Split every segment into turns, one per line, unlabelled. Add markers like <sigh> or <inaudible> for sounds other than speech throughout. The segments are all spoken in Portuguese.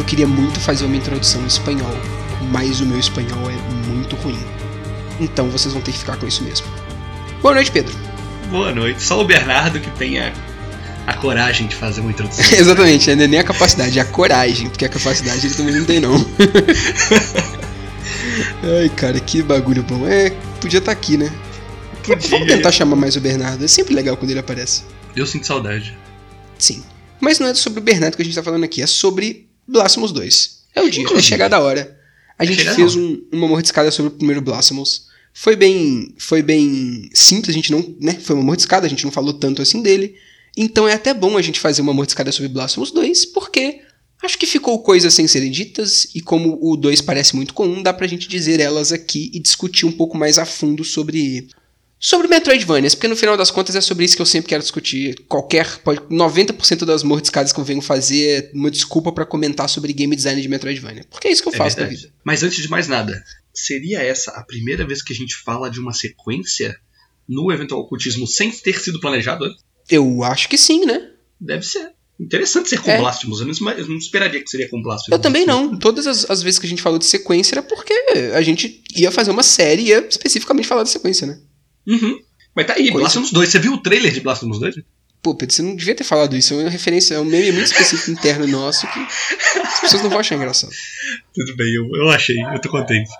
Eu queria muito fazer uma introdução em espanhol, mas o meu espanhol é muito ruim. Então vocês vão ter que ficar com isso mesmo. Boa noite, Pedro.
Boa noite. Só o Bernardo que tem a, a coragem de fazer uma introdução. <laughs>
Exatamente, não é nem a capacidade, é a coragem, porque a capacidade ele também não tem, não. <laughs> Ai, cara, que bagulho bom. É, podia estar tá aqui, né? Podia. Vamos tentar chamar mais o Bernardo, é sempre legal quando ele aparece.
Eu sinto saudade.
Sim. Mas não é sobre o Bernardo que a gente tá falando aqui, é sobre Blasphemous 2. É o dia, Inclusive. é chegada a hora. A é gente fez um, uma mordiscada sobre o primeiro Blasphemous. Foi bem, foi bem simples, a gente não, né, foi uma mordiscada, a gente não falou tanto assim dele. Então é até bom a gente fazer uma mordiscada sobre Blasphemous 2, porque acho que ficou coisas sem serem ditas, e como o 2 parece muito comum, dá pra gente dizer elas aqui e discutir um pouco mais a fundo sobre Sobre Metroidvanias, porque no final das contas é sobre isso que eu sempre quero discutir. Qualquer. 90% das mordiscadas que eu venho fazer é uma desculpa para comentar sobre game design de Metroidvania. Porque é isso que eu é faço verdade. na vida.
Mas antes de mais nada, seria essa a primeira vez que a gente fala de uma sequência no eventual ocultismo sem ter sido planejado
Eu acho que sim, né?
Deve ser. Interessante ser com é. Blasphemous. Eu não, eu não, esperaria que seria com Blasphemous.
Eu também não. Todas as, as, vezes que a gente falou de sequência era porque a gente ia fazer uma série e ia especificamente falar de sequência, né?
Uhum. Mas tá aí, Coisa... Blasphemous 2. Você viu o trailer de Blasphemous 2?
Pô, Pedro, você não devia ter falado isso. É uma referência, é um meme muito específico <laughs> interno nosso que as pessoas não vão achar engraçado.
Tudo bem, eu, eu achei, eu tô contente.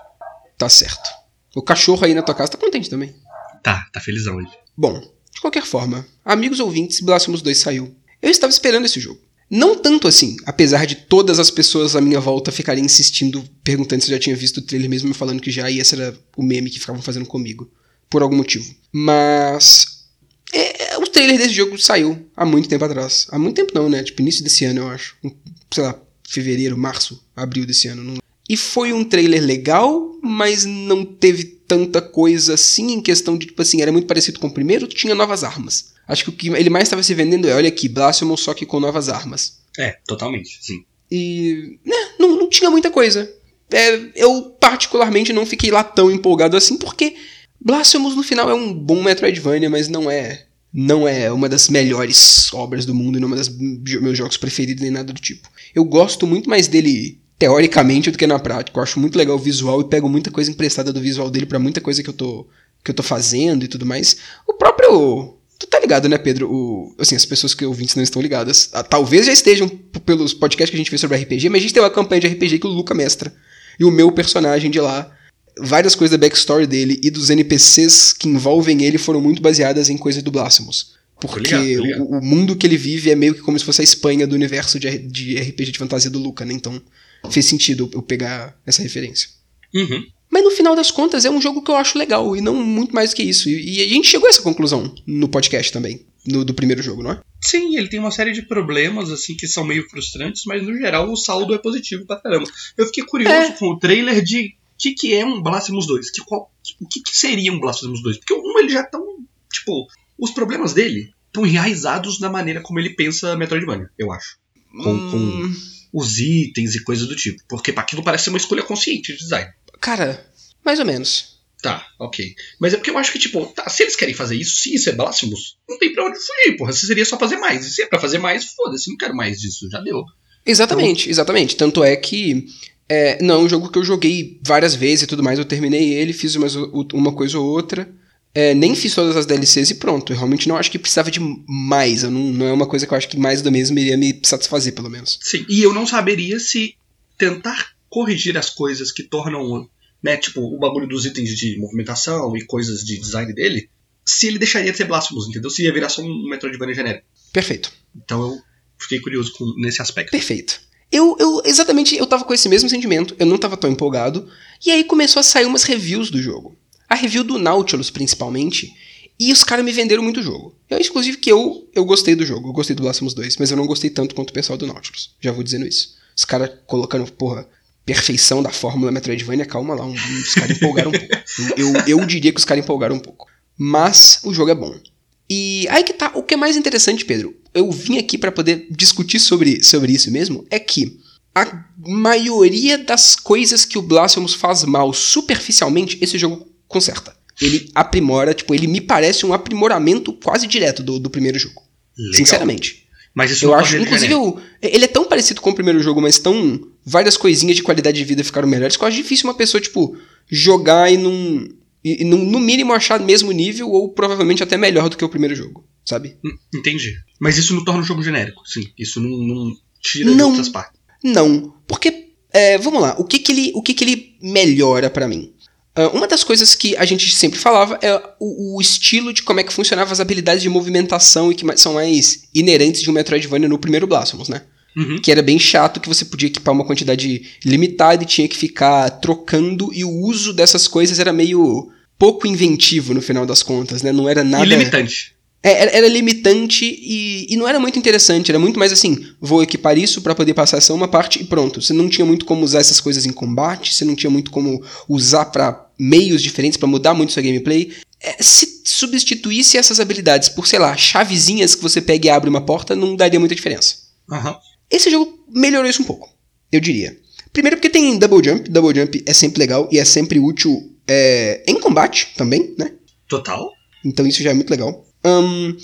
Tá certo. O cachorro aí na tua casa tá contente também.
Tá, tá felizão ele.
Bom, de qualquer forma, amigos ouvintes, Blasphemous 2 saiu. Eu estava esperando esse jogo. Não tanto assim, apesar de todas as pessoas à minha volta ficarem insistindo, perguntando se eu já tinha visto o trailer mesmo, me falando que já, e esse era o meme que ficavam fazendo comigo por algum motivo. Mas é, o trailer desse jogo saiu há muito tempo atrás. Há muito tempo não, né? Tipo, início desse ano, eu acho. Sei lá, fevereiro, março, abril desse ano. Não... E foi um trailer legal, mas não teve tanta coisa assim em questão de, tipo assim, era muito parecido com o primeiro, tinha novas armas. Acho que o que ele mais estava se vendendo é, olha aqui, Blasphemous só que com novas armas.
É, totalmente, sim.
E, né, não, não tinha muita coisa. É, eu particularmente não fiquei lá tão empolgado assim, porque Blasphemous no final é um bom Metroidvania, mas não é não é uma das melhores obras do mundo e não é uma das meus jogos preferidos nem nada do tipo. Eu gosto muito mais dele teoricamente do que na prática. Eu acho muito legal o visual e pego muita coisa emprestada do visual dele para muita coisa que eu tô que eu tô fazendo e tudo mais. O próprio Tu tá ligado, né, Pedro? O, assim, as pessoas que ouvintes não estão ligadas. Ah, talvez já estejam pelos podcasts que a gente fez sobre RPG, mas a gente tem uma campanha de RPG que o Luca mestra. E o meu personagem de lá várias coisas da backstory dele e dos NPCs que envolvem ele foram muito baseadas em coisas do Blasphemous. Porque ligado, ligado. O, o, mundo que ele vive é meio que como se fosse a Espanha do universo de, de RPG de fantasia do Luca, né? Então fez sentido eu pegar essa referência.
Uhum.
Mas no final das contas é um jogo que eu acho legal e não muito mais do que isso. E, e a gente chegou a essa conclusão no podcast também, no, do primeiro jogo, não é?
Sim, ele tem uma série de problemas assim que são meio frustrantes, mas no geral o saldo é positivo pra caramba. Eu fiquei curioso é. com o trailer de que, que é um Blasphemous 2? Que, qual, o que, que seria um Blasphemous 2? Porque o 1 ele já tão. Tipo, os problemas dele estão enraizados na maneira como ele pensa Metroidvania, eu acho. Com, hum... com os itens e coisas do tipo. Porque aquilo parece ser uma escolha consciente de design.
Cara, mais ou menos.
Tá, ok. Mas é porque eu acho que, tipo, tá, se eles querem fazer isso, sim, isso é Blasphemous, não tem pra onde fugir, porra. Se seria só fazer mais. E se é pra fazer mais, foda-se, não quero mais disso, já deu.
Exatamente, então... exatamente. Tanto é que é, não, é um jogo que eu joguei várias vezes e tudo mais. Eu terminei ele, fiz uma, uma coisa ou outra. É, nem fiz todas as DLCs e pronto. Eu realmente não acho que precisava de mais. Não, não, é uma coisa que eu acho que mais do mesmo iria me satisfazer, pelo menos.
Sim, e eu não saberia se tentar corrigir as coisas que tornam, né, tipo, o bagulho dos itens de movimentação e coisas de design dele, se ele deixaria de ser Blasphemous, entendeu? Se ia virar só um Metroidvania genérico.
Perfeito.
Então eu fiquei curioso com, nesse aspecto.
Perfeito. Eu, eu, exatamente, eu tava com esse mesmo sentimento, eu não tava tão empolgado, e aí começou a sair umas reviews do jogo. A review do Nautilus, principalmente, e os caras me venderam muito o jogo. Eu, inclusive, que eu, eu gostei do jogo, eu gostei do Blasphemous 2, mas eu não gostei tanto quanto o pessoal do Nautilus. Já vou dizendo isso. Os caras colocando, porra, perfeição da fórmula Metroidvania, calma lá, um, os caras empolgaram um pouco. Eu, eu diria que os caras empolgaram um pouco. Mas o jogo é bom. E aí que tá, o que é mais interessante, Pedro, eu vim aqui para poder discutir sobre, sobre isso mesmo, é que a maioria das coisas que o Blasphemous faz mal superficialmente, esse jogo conserta. Ele aprimora, tipo, ele me parece um aprimoramento quase direto do, do primeiro jogo. Legal. Sinceramente.
Mas isso
Eu acho, inclusive, o- ele é tão parecido com o primeiro jogo, mas tão. Várias coisinhas de qualidade de vida ficaram melhores que eu acho difícil uma pessoa, tipo, jogar e não. E, no, no mínimo achar mesmo nível, ou provavelmente até melhor do que o primeiro jogo, sabe?
Hum, Entendi. Mas isso não torna o jogo genérico, sim. Isso não, não tira de
Não.
outras partes.
Não, porque. é, vamos lá, o que que ele, o que que ele melhora pra mim? Ah, uma das coisas que a gente sempre falava é o, o estilo de como é que funcionavam as habilidades de movimentação e que são mais inerentes de um Metroidvania no primeiro Blasphemous, né?
Uhum.
que era bem chato, que você podia equipar uma quantidade limitada e tinha que ficar trocando, e o uso dessas coisas era meio pouco inventivo no final das contas, né? Não era nada.
E limitante.
É, era, era limitante e, e não era muito interessante, era muito mais assim, vou equipar isso pra poder passar essa uma parte e pronto. Você não tinha muito como usar essas coisas em combate, você não tinha muito como usar pra meios diferentes pra mudar muito sua gameplay. É, se substituísse essas habilidades por, sei lá, chavezinhas que você pega e abre uma porta, não daria muita diferença.
Aham.
Esse jogo melhorou isso um pouco, eu diria. Primeiro porque tem double jump, double jump é sempre legal e é sempre útil é, em combate também, né?
Total.
Então isso já é muito legal. Ahn,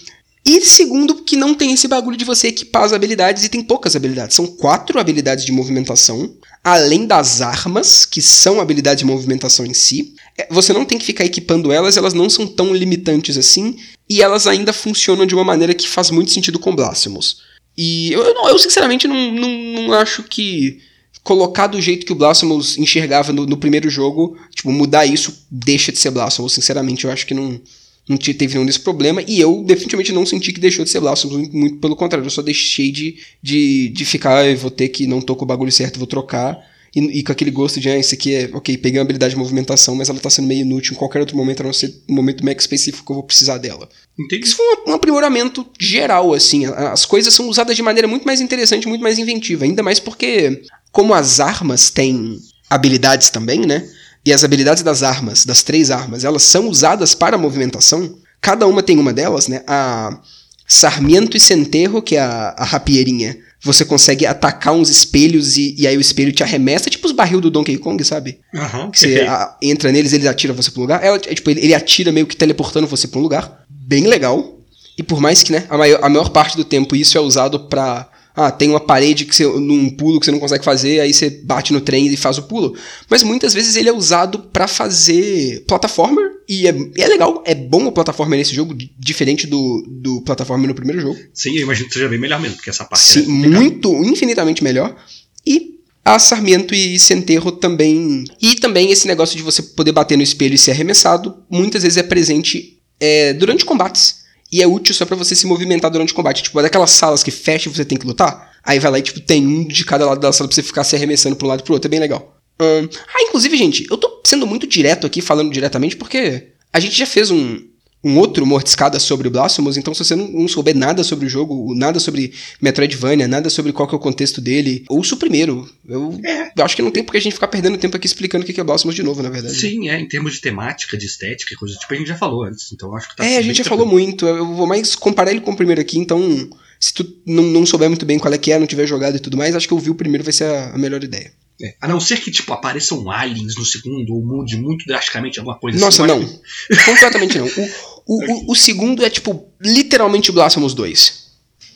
e segundo, que não tem esse bagulho de você equipar as habilidades e tem poucas habilidades. São quatro habilidades de movimentação, além das armas, que são habilidades de movimentação em si. É, Você não tem que ficar equipando elas, elas não são tão limitantes assim, e elas ainda funcionam de uma maneira que faz muito sentido com Blasphemous. E eu, eu, não- eu, sinceramente não, não, não acho que colocar do jeito que o Blasphemous enxergava no, no primeiro jogo, tipo, mudar isso deixa de ser Blasphemous. Sinceramente, eu acho que não, não te- teve nenhum desse problema. E eu definitivamente não senti que deixou de ser Blasphemous. Muito, pelo contrário, eu só deixei de, de, de ficar, "Ah, eu vou ter que não tô com o bagulho certo, vou trocar. E, e com aquele gosto de, ah, isso aqui é, ok, peguei uma habilidade de movimentação, mas ela tá sendo meio inútil em qualquer outro momento, a não ser um momento mega específico que eu vou precisar dela.
Entendi.
Isso foi um, um aprimoramento geral, assim. As coisas são usadas de maneira muito mais interessante, muito mais inventiva. Ainda mais porque, como as armas têm habilidades também, né? E as habilidades das armas, das três armas, elas são usadas para movimentação. Cada uma tem uma delas, né? A Sarmiento e Centerro, que é a, a rapieirinha. Você consegue atacar uns espelhos e, e aí o espelho te arremessa, tipo os barril do Donkey Kong, sabe?
Aham.
Que você a- entra neles, eles atiram você pra um lugar. Ela, é, tipo, ele, ele atira meio que teleportando você pra um lugar. Bem legal. E por mais que, né, a maior, a maior parte do tempo isso é usado pra. Ah, tem uma parede que você, num pulo que você não consegue fazer, aí você bate no trem e faz o pulo. Mas muitas vezes ele é usado pra fazer plataformer. E é, é legal, é bom o plataformer nesse jogo, di- diferente do, do plataformer no primeiro jogo.
Sim, eu imagino que seja bem melhor mesmo, porque essa parte
Sim,
é
muito, infinitamente melhor. E a Sarmiento e Centerro também. E também esse negócio de você poder bater no espelho e ser arremessado, muitas vezes é presente é, durante combates. E é útil só pra você se movimentar durante o combate. Tipo, é daquelas salas que fecha e você tem que lutar. Aí vai lá e, tipo, tem um de cada lado da sala pra você ficar se arremessando um lado e pro outro. É bem legal. Ahn, ah, inclusive, gente, eu tô sendo muito direto aqui, falando diretamente, porque a gente já fez um, um outro Mordiscada sobre o Blasphemous, então se você não, não souber nada sobre o jogo, nada sobre Metroidvania, nada sobre qual que é o contexto dele, ouça o primeiro. Eu,
É.
eu acho que não tem porque a gente ficar perdendo tempo aqui explicando o que que é Blasphemous de novo, na verdade.
Sim, é, em termos de temática, de estética e coisa tipo, a gente já falou antes, então acho que tá
É, a gente já falou muito. Eu vou mais comparar ele com o primeiro aqui, então. Se tu não, não souber muito bem qual é que é, não tiver jogado e tudo mais, acho que ouvir o primeiro vai ser a, a melhor ideia.
É, A não ser que, tipo, apareçam aliens no segundo ou mude muito drasticamente alguma coisa
Nossa,
assim. eu
não.
acho
Completamente não. O, o, o, o segundo é, tipo, literalmente Blasphemous 2.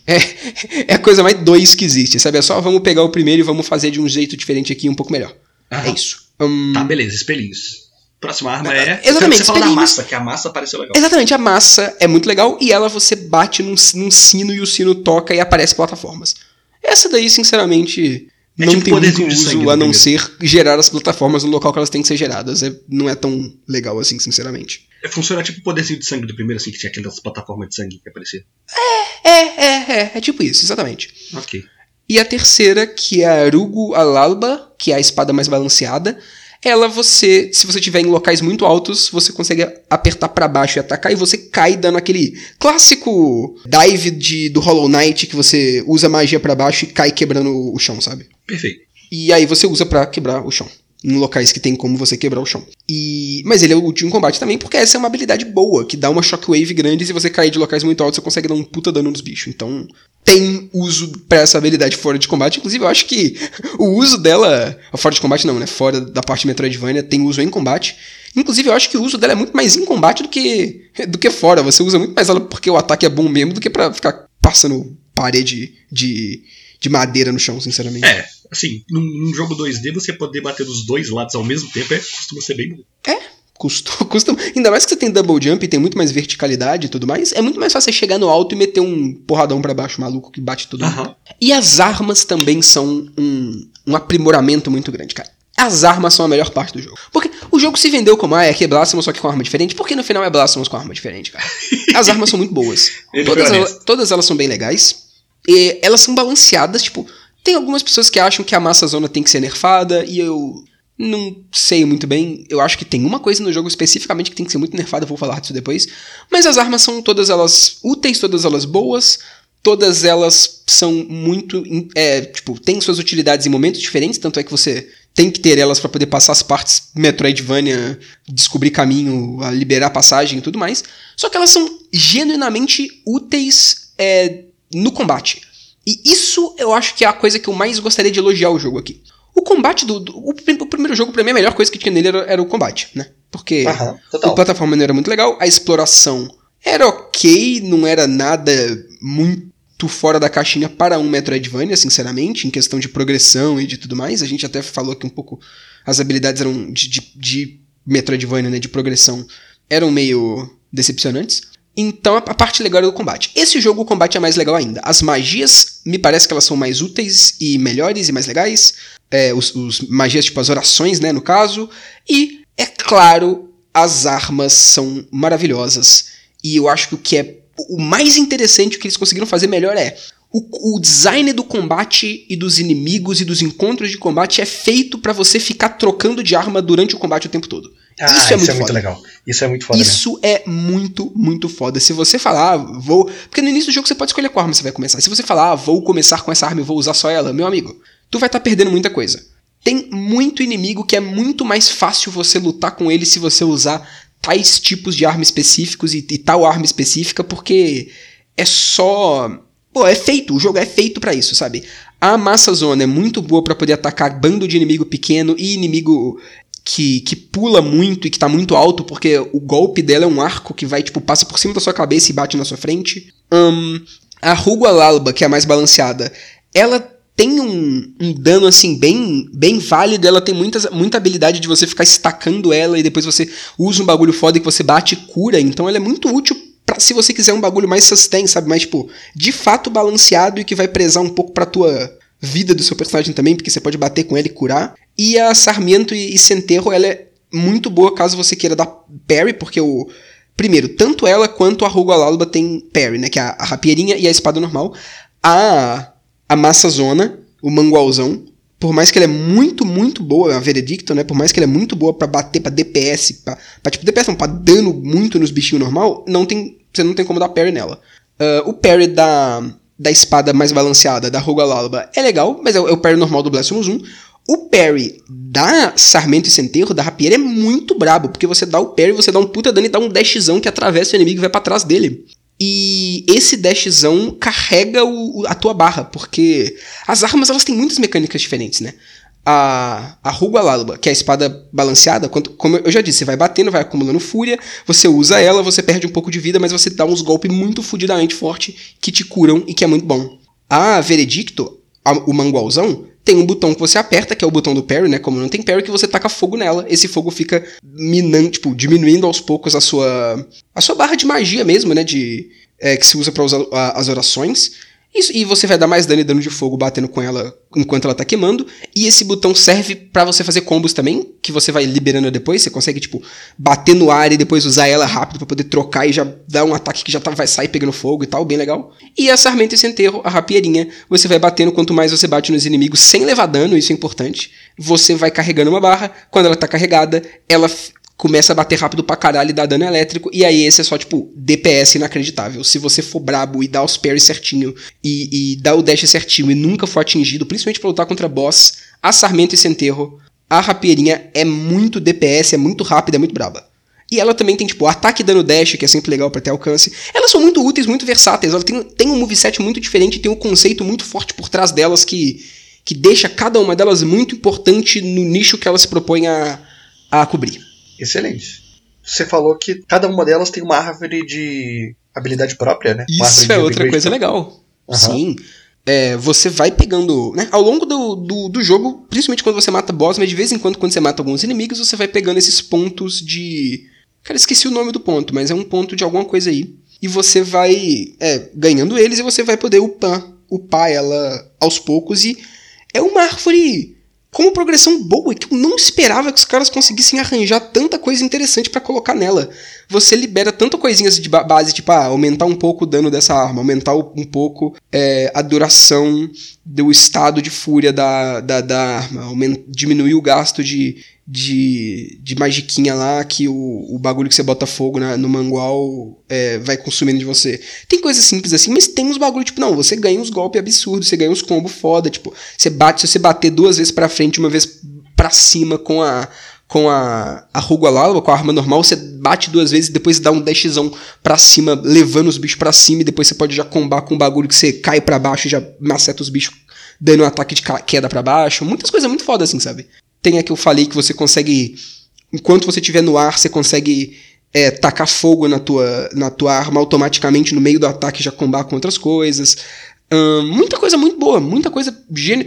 É, é a coisa mais dois que existe, sabe? É só vamos pegar o primeiro e vamos fazer de um jeito diferente aqui, um pouco melhor. É
Aham.
isso. Hum,
Tá, beleza, espelhinhos. Próxima arma é.
Exatamente,
Você fala da massa, que a massa pareceu legal.
Exatamente, a massa é muito legal e ela você bate num, num sino e o sino toca e aparece plataformas. Essa daí, sinceramente,
É
não
tipo
tem muito uso a não
primeiro.
ser gerar as plataformas no local que elas têm que ser geradas. É, não é tão legal assim, sinceramente.
É, Funciona tipo o poderzinho de sangue do primeiro, assim, que tinha aquelas plataformas de sangue que aparecia.
É, é, é, é tipo isso, exatamente.
Ok.
E a terceira, que é a Arugo Alalba, que é a espada mais balanceada. Ela você, se você estiver em locais muito altos, você consegue apertar pra baixo e atacar e você cai dando aquele clássico dive de, do Hollow Knight que você usa magia pra baixo e cai quebrando o chão, sabe?
Perfeito.
E aí você usa pra quebrar o chão. Em locais que tem como você quebrar o chão. E Mas ele é útil em combate também, porque essa é uma habilidade boa, que dá uma shockwave grande e se você cair de locais muito altos, você consegue dar um puta dano nos bichos. Então, tem uso pra essa habilidade fora de combate. Inclusive, eu acho que o uso dela. Fora de combate não, né? Fora da parte Metroidvania, tem uso em combate. Inclusive, eu acho que o uso dela é muito mais em combate do que, do que fora. Você usa muito mais ela porque o ataque é bom mesmo do que pra ficar passando parede de, de madeira no chão, sinceramente.
É, assim, num, num jogo 2D você poder bater dos dois lados ao mesmo tempo é, costuma ser bem bom.
É, custa, <laughs> custa. Ainda mais que você tem double jump e tem muito mais verticalidade e tudo mais. É muito mais fácil você chegar no alto e meter um porradão para baixo maluco que bate todo mundo. E as armas também são um, um aprimoramento muito grande, cara. As armas são a melhor parte do jogo. Porque o jogo se vendeu como, ah, é aqui é Blasphemous, só que com arma diferente. Porque no final é Blasphemous com arma diferente, cara. <laughs> As armas são muito boas. todas, elas, todas elas são bem legais. E elas são balanceadas, tipo... Tem algumas pessoas que acham que a massa zona tem que ser nerfada, e eu não sei muito bem. Eu acho que tem uma coisa no jogo especificamente que tem que ser muito nerfada, vou falar disso depois. Mas as armas são todas elas úteis, todas elas boas. Todas elas são muito. É, tipo, tem suas utilidades em momentos diferentes, tanto é que você tem que ter elas para poder passar as partes Metroidvania, descobrir caminho, liberar passagem e tudo mais. Só que elas são genuinamente úteis é, no combate. E isso eu acho que é a coisa que eu mais gostaria de elogiar o jogo aqui. O combate do. do o, o, primeiro jogo, pra mim, a melhor coisa que tinha nele era, era o combate, né? Porque
o
plataforma não era muito legal, a exploração era ok, não era nada muito fora da caixinha para um Metroidvania, sinceramente, em questão de progressão e de tudo mais. A gente até falou que um pouco as habilidades eram de, de, de Metroidvania, né, de progressão, eram meio decepcionantes. Então a parte legal é o combate. Esse jogo o combate é mais legal ainda. As magias, me parece que elas são mais úteis e melhores e mais legais. É, os, os magias, tipo as orações, né, no caso. E, é claro, as armas são maravilhosas. E eu acho que o que é o mais interessante, o que eles conseguiram fazer melhor é o, o, design do combate e dos inimigos e dos encontros de combate é feito para você ficar trocando de arma durante o combate o tempo todo.
Ah, isso é, muito, é muito legal. Isso é muito foda.
Isso
né?
é muito, muito foda. Se você falar, ah, vou. Porque no início do jogo você pode escolher qual arma você vai começar. Se você falar, ah, vou começar com essa arma e vou usar só ela, meu amigo, tu vai estar tá perdendo muita coisa. Tem muito inimigo que é muito mais fácil você lutar com ele se você usar tais tipos de arma específicos e, e tal arma específica, porque é só. Pô, é feito, o jogo é feito para isso, sabe? A massa zona é muito boa para poder atacar bando de inimigo pequeno e inimigo que, que pula muito e que tá muito alto, porque o golpe dela é um arco que vai, tipo, passa por cima da sua cabeça e bate na sua frente. Um, a Rugua Lalba, que é a mais balanceada, ela tem um, um, dano assim bem bem válido, ela tem muitas, muita habilidade de você ficar estacando ela e depois você usa um bagulho foda que você bate e cura, então ela é muito útil para se você quiser um bagulho mais sustain, sabe, mais tipo, de fato balanceado e que vai prezar um pouco pra tua vida do seu personagem também, porque você pode bater com ele e curar. E a Sarmiento e, e Centerro, ela é muito boa caso você queira dar parry, porque o primeiro, tanto ela quanto a Rugo tem parry, né, que é a, a rapieirinha e a espada normal. A a massa zona, o mangualzão, por mais que ele é muito, muito boa, a Veredicto, né? Por mais que ele é muito boa para bater para DPS, pra, pra, tipo DPS não, pra dano muito nos bichinhos normal, não tem, você não tem como dar parry nela. Uh, o parry da, da espada mais balanceada, da Roga Lalba, é legal, mas é, é o parry normal do Blasphemous 1. O parry da Sarmento e Centeiro, da Rapieira, é muito brabo, porque você dá o parry, você dá um puta dano e dá um dashzão que atravessa o inimigo e vai para trás dele. E esse dashzão carrega o, a tua barra, porque as armas elas têm muitas mecânicas diferentes, né? A, a Ruga Lalba, que é a espada balanceada, quando, como eu já disse, você vai batendo, vai acumulando fúria, você usa ela, você perde um pouco de vida, mas você dá uns golpes muito fudidamente fortes que te curam e que é muito bom. A Veredicto, a, o mangualzão, tem um botão que você aperta, que é o botão do parry, né? Como não tem parry, que você taca fogo nela. Esse fogo fica minando, tipo, diminuindo aos poucos a sua a sua barra de magia mesmo, né? De é, que se usa para usar as orações. Isso, e você vai dar mais dano e dano de fogo batendo com ela enquanto ela tá queimando. E esse botão serve para você fazer combos também, que você vai liberando depois. Você consegue, tipo, bater no ar e depois usar ela rápido para poder trocar e já dar um ataque que já tá, vai sair pegando fogo e tal, bem legal. E a Sarmento e Centerro, a rapieirinha, você vai batendo quanto mais você bate nos inimigos sem levar dano, isso é importante. Você vai carregando uma barra, quando ela tá carregada, ela começa a bater rápido pra caralho e dá dano elétrico, e aí esse é só, tipo, DPS inacreditável. Se você for brabo e dar os parries certinho, e, e o dash certinho e nunca for atingido, principalmente pra lutar contra boss, a Sarmento e Centerro, a rapieirinha é muito DPS, é muito rápida, é muito braba. E ela também tem, tipo, ataque dano dash, que é sempre legal para ter alcance. Elas são muito úteis, muito versáteis. Ela tem, tem um moveset muito diferente, tem um conceito muito forte por trás delas que, que deixa cada uma delas muito importante no nicho que ela se propõe a, a cobrir
excelente. Você falou que cada uma delas tem uma árvore de habilidade própria, né?
Isso é outra coisa legal. Uhum. Sim. É, você vai pegando. Né, ao longo do, do, do, jogo, principalmente quando você mata boss, mas de vez em quando, quando você mata alguns inimigos, você vai pegando esses pontos de. Cara, esqueci o nome do ponto, mas é um ponto de alguma coisa aí. E você vai é, ganhando eles e você vai poder upar, upar ela aos poucos. E é uma árvore com uma progressão boa que eu não esperava que os caras conseguissem arranjar tanta coisa interessante para colocar nela. Você libera tanto coisinhas de base, tipo, ah, aumentar um pouco o dano dessa arma, aumentar um pouco é, a duração do estado de fúria da, da, da arma, diminuir o gasto de, de, de magiquinha lá que o, o bagulho que você bota fogo na, no mangual é, vai consumindo de você. Tem coisas simples assim, mas tem uns bagulho, tipo, não, você ganha uns golpes absurdos, você ganha uns combos foda, tipo, você bate, se você bater duas vezes pra frente, uma vez pra cima com a com a, a Rugualala, com a arma normal, você bate duas vezes e depois dá um dashzão pra cima, levando os bichos pra cima, e depois você pode já combar com um bagulho que você cai para baixo e já maceta os bichos dando um ataque de queda para baixo. Muitas coisas muito foda assim, sabe? Tem a que eu falei que você consegue. Enquanto você estiver no ar, você consegue é, tacar fogo na tua, na tua arma automaticamente no meio do ataque já combar com outras coisas. muita coisa muito boa, muita coisa.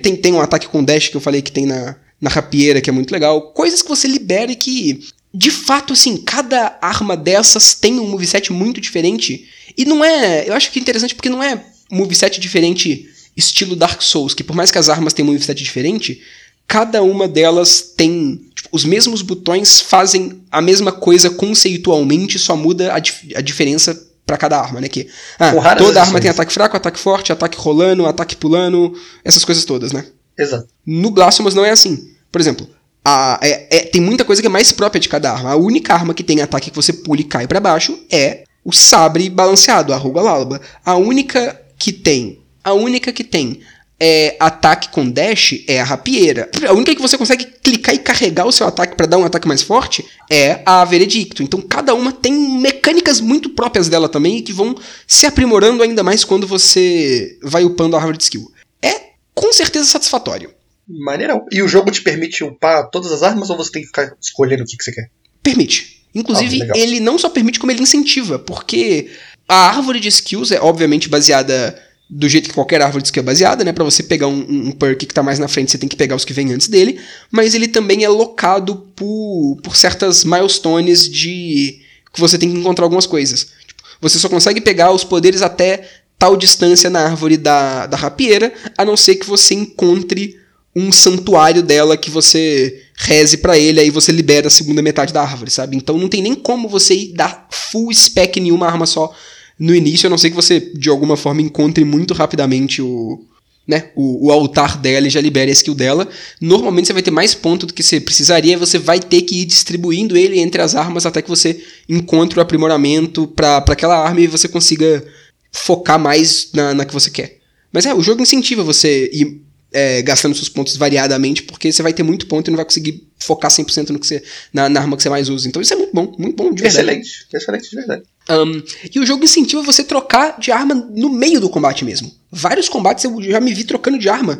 Tem, tem um ataque com dash que eu falei que tem na, na rapieira, que é muito legal. Coisas que você libera e que, de fato, assim, cada arma dessas tem um moveset muito diferente. E não é. Eu acho que é interessante porque não é moveset diferente estilo Dark Souls, que por mais que as armas tenham um moveset diferente, cada uma delas tem. Tipo, os mesmos botões fazem a mesma coisa conceitualmente, só muda a, dif a diferença para cada arma, né? Que ah, toda arma tem ataque fraco, ataque forte, ataque rolando, ataque pulando, essas coisas todas, né?
Exato.
No Blasphemous não é assim. Por exemplo, a, é, é, tem muita coisa que é mais própria de cada arma. A única arma que tem ataque que você pula e cai para baixo é o sabre balanceado, a Ruga Lalba. A única que tem. A única que tem é, ataque com dash é a rapieira. A única que você consegue clicar e carregar o seu ataque para dar um ataque mais forte é a Veredicto. Então cada uma tem mecânicas muito próprias dela também que vão se aprimorando ainda mais quando você vai upando a árvore de skill. É com certeza satisfatório.
Maneirão. E o jogo te permite upar todas as armas ou você tem que ficar escolhendo o que, que você quer?
Permite. Inclusive, ah, ele não só permite, como ele incentiva, porque a árvore de skills é obviamente baseada do jeito que qualquer árvore de skill é baseada, né? Para você pegar um, um, perk que tá mais na frente, você tem que pegar os que vêm antes dele, mas ele também é locado por, por certas milestones de que você tem que encontrar algumas coisas. Tipo, você só consegue pegar os poderes até tal distância na árvore da, da rapieira, a não ser que você encontre um santuário dela que você reze para ele, aí você libera a segunda metade da árvore, sabe? Então não tem nem como você ir dar full spec em uma arma só no início, a não ser que você, de alguma forma, encontre muito rapidamente o, né, o, o, altar dela e já libere a skill dela. Normalmente você vai ter mais ponto do que você precisaria, você vai ter que ir distribuindo ele entre as armas até que você encontre o aprimoramento para aquela arma e você consiga focar mais na, na que você quer. Mas é, o jogo incentiva você ir é, gastando seus pontos variadamente, porque você vai ter muito ponto e não vai conseguir focar 100% no que você, na, na arma que você mais usa. Então isso é muito bom, muito bom de verdade.
Excelente, excelente de verdade.
Um, e o jogo incentiva você trocar de arma no meio do combate mesmo. Vários combates eu já me vi trocando de arma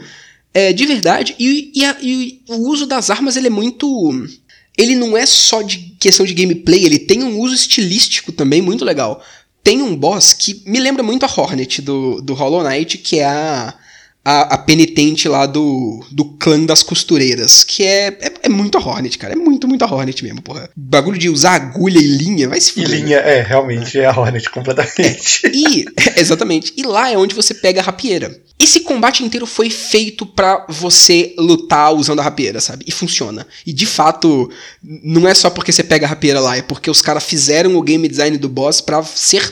é, de verdade. E, e, a, e, o uso das armas ele é muito. Ele não é só de questão de gameplay, ele tem um uso estilístico também muito legal. Tem um boss que me lembra muito a Hornet do, do Hollow Knight, que é a a, a, penitente lá do, do clã das costureiras, que é, é, é, muito a Hornet, cara. É muito, muito a Hornet mesmo, porra. Bagulho de usar agulha e linha, vai se
fuder. E linha, é, realmente, é a Hornet completamente.
É, e, <laughs> exatamente, e lá é onde você pega a rapieira. Esse combate inteiro foi feito para você lutar usando a rapieira, sabe? E funciona. E de fato, não é só porque você pega a rapieira lá, é porque os caras fizeram o game design do boss para ser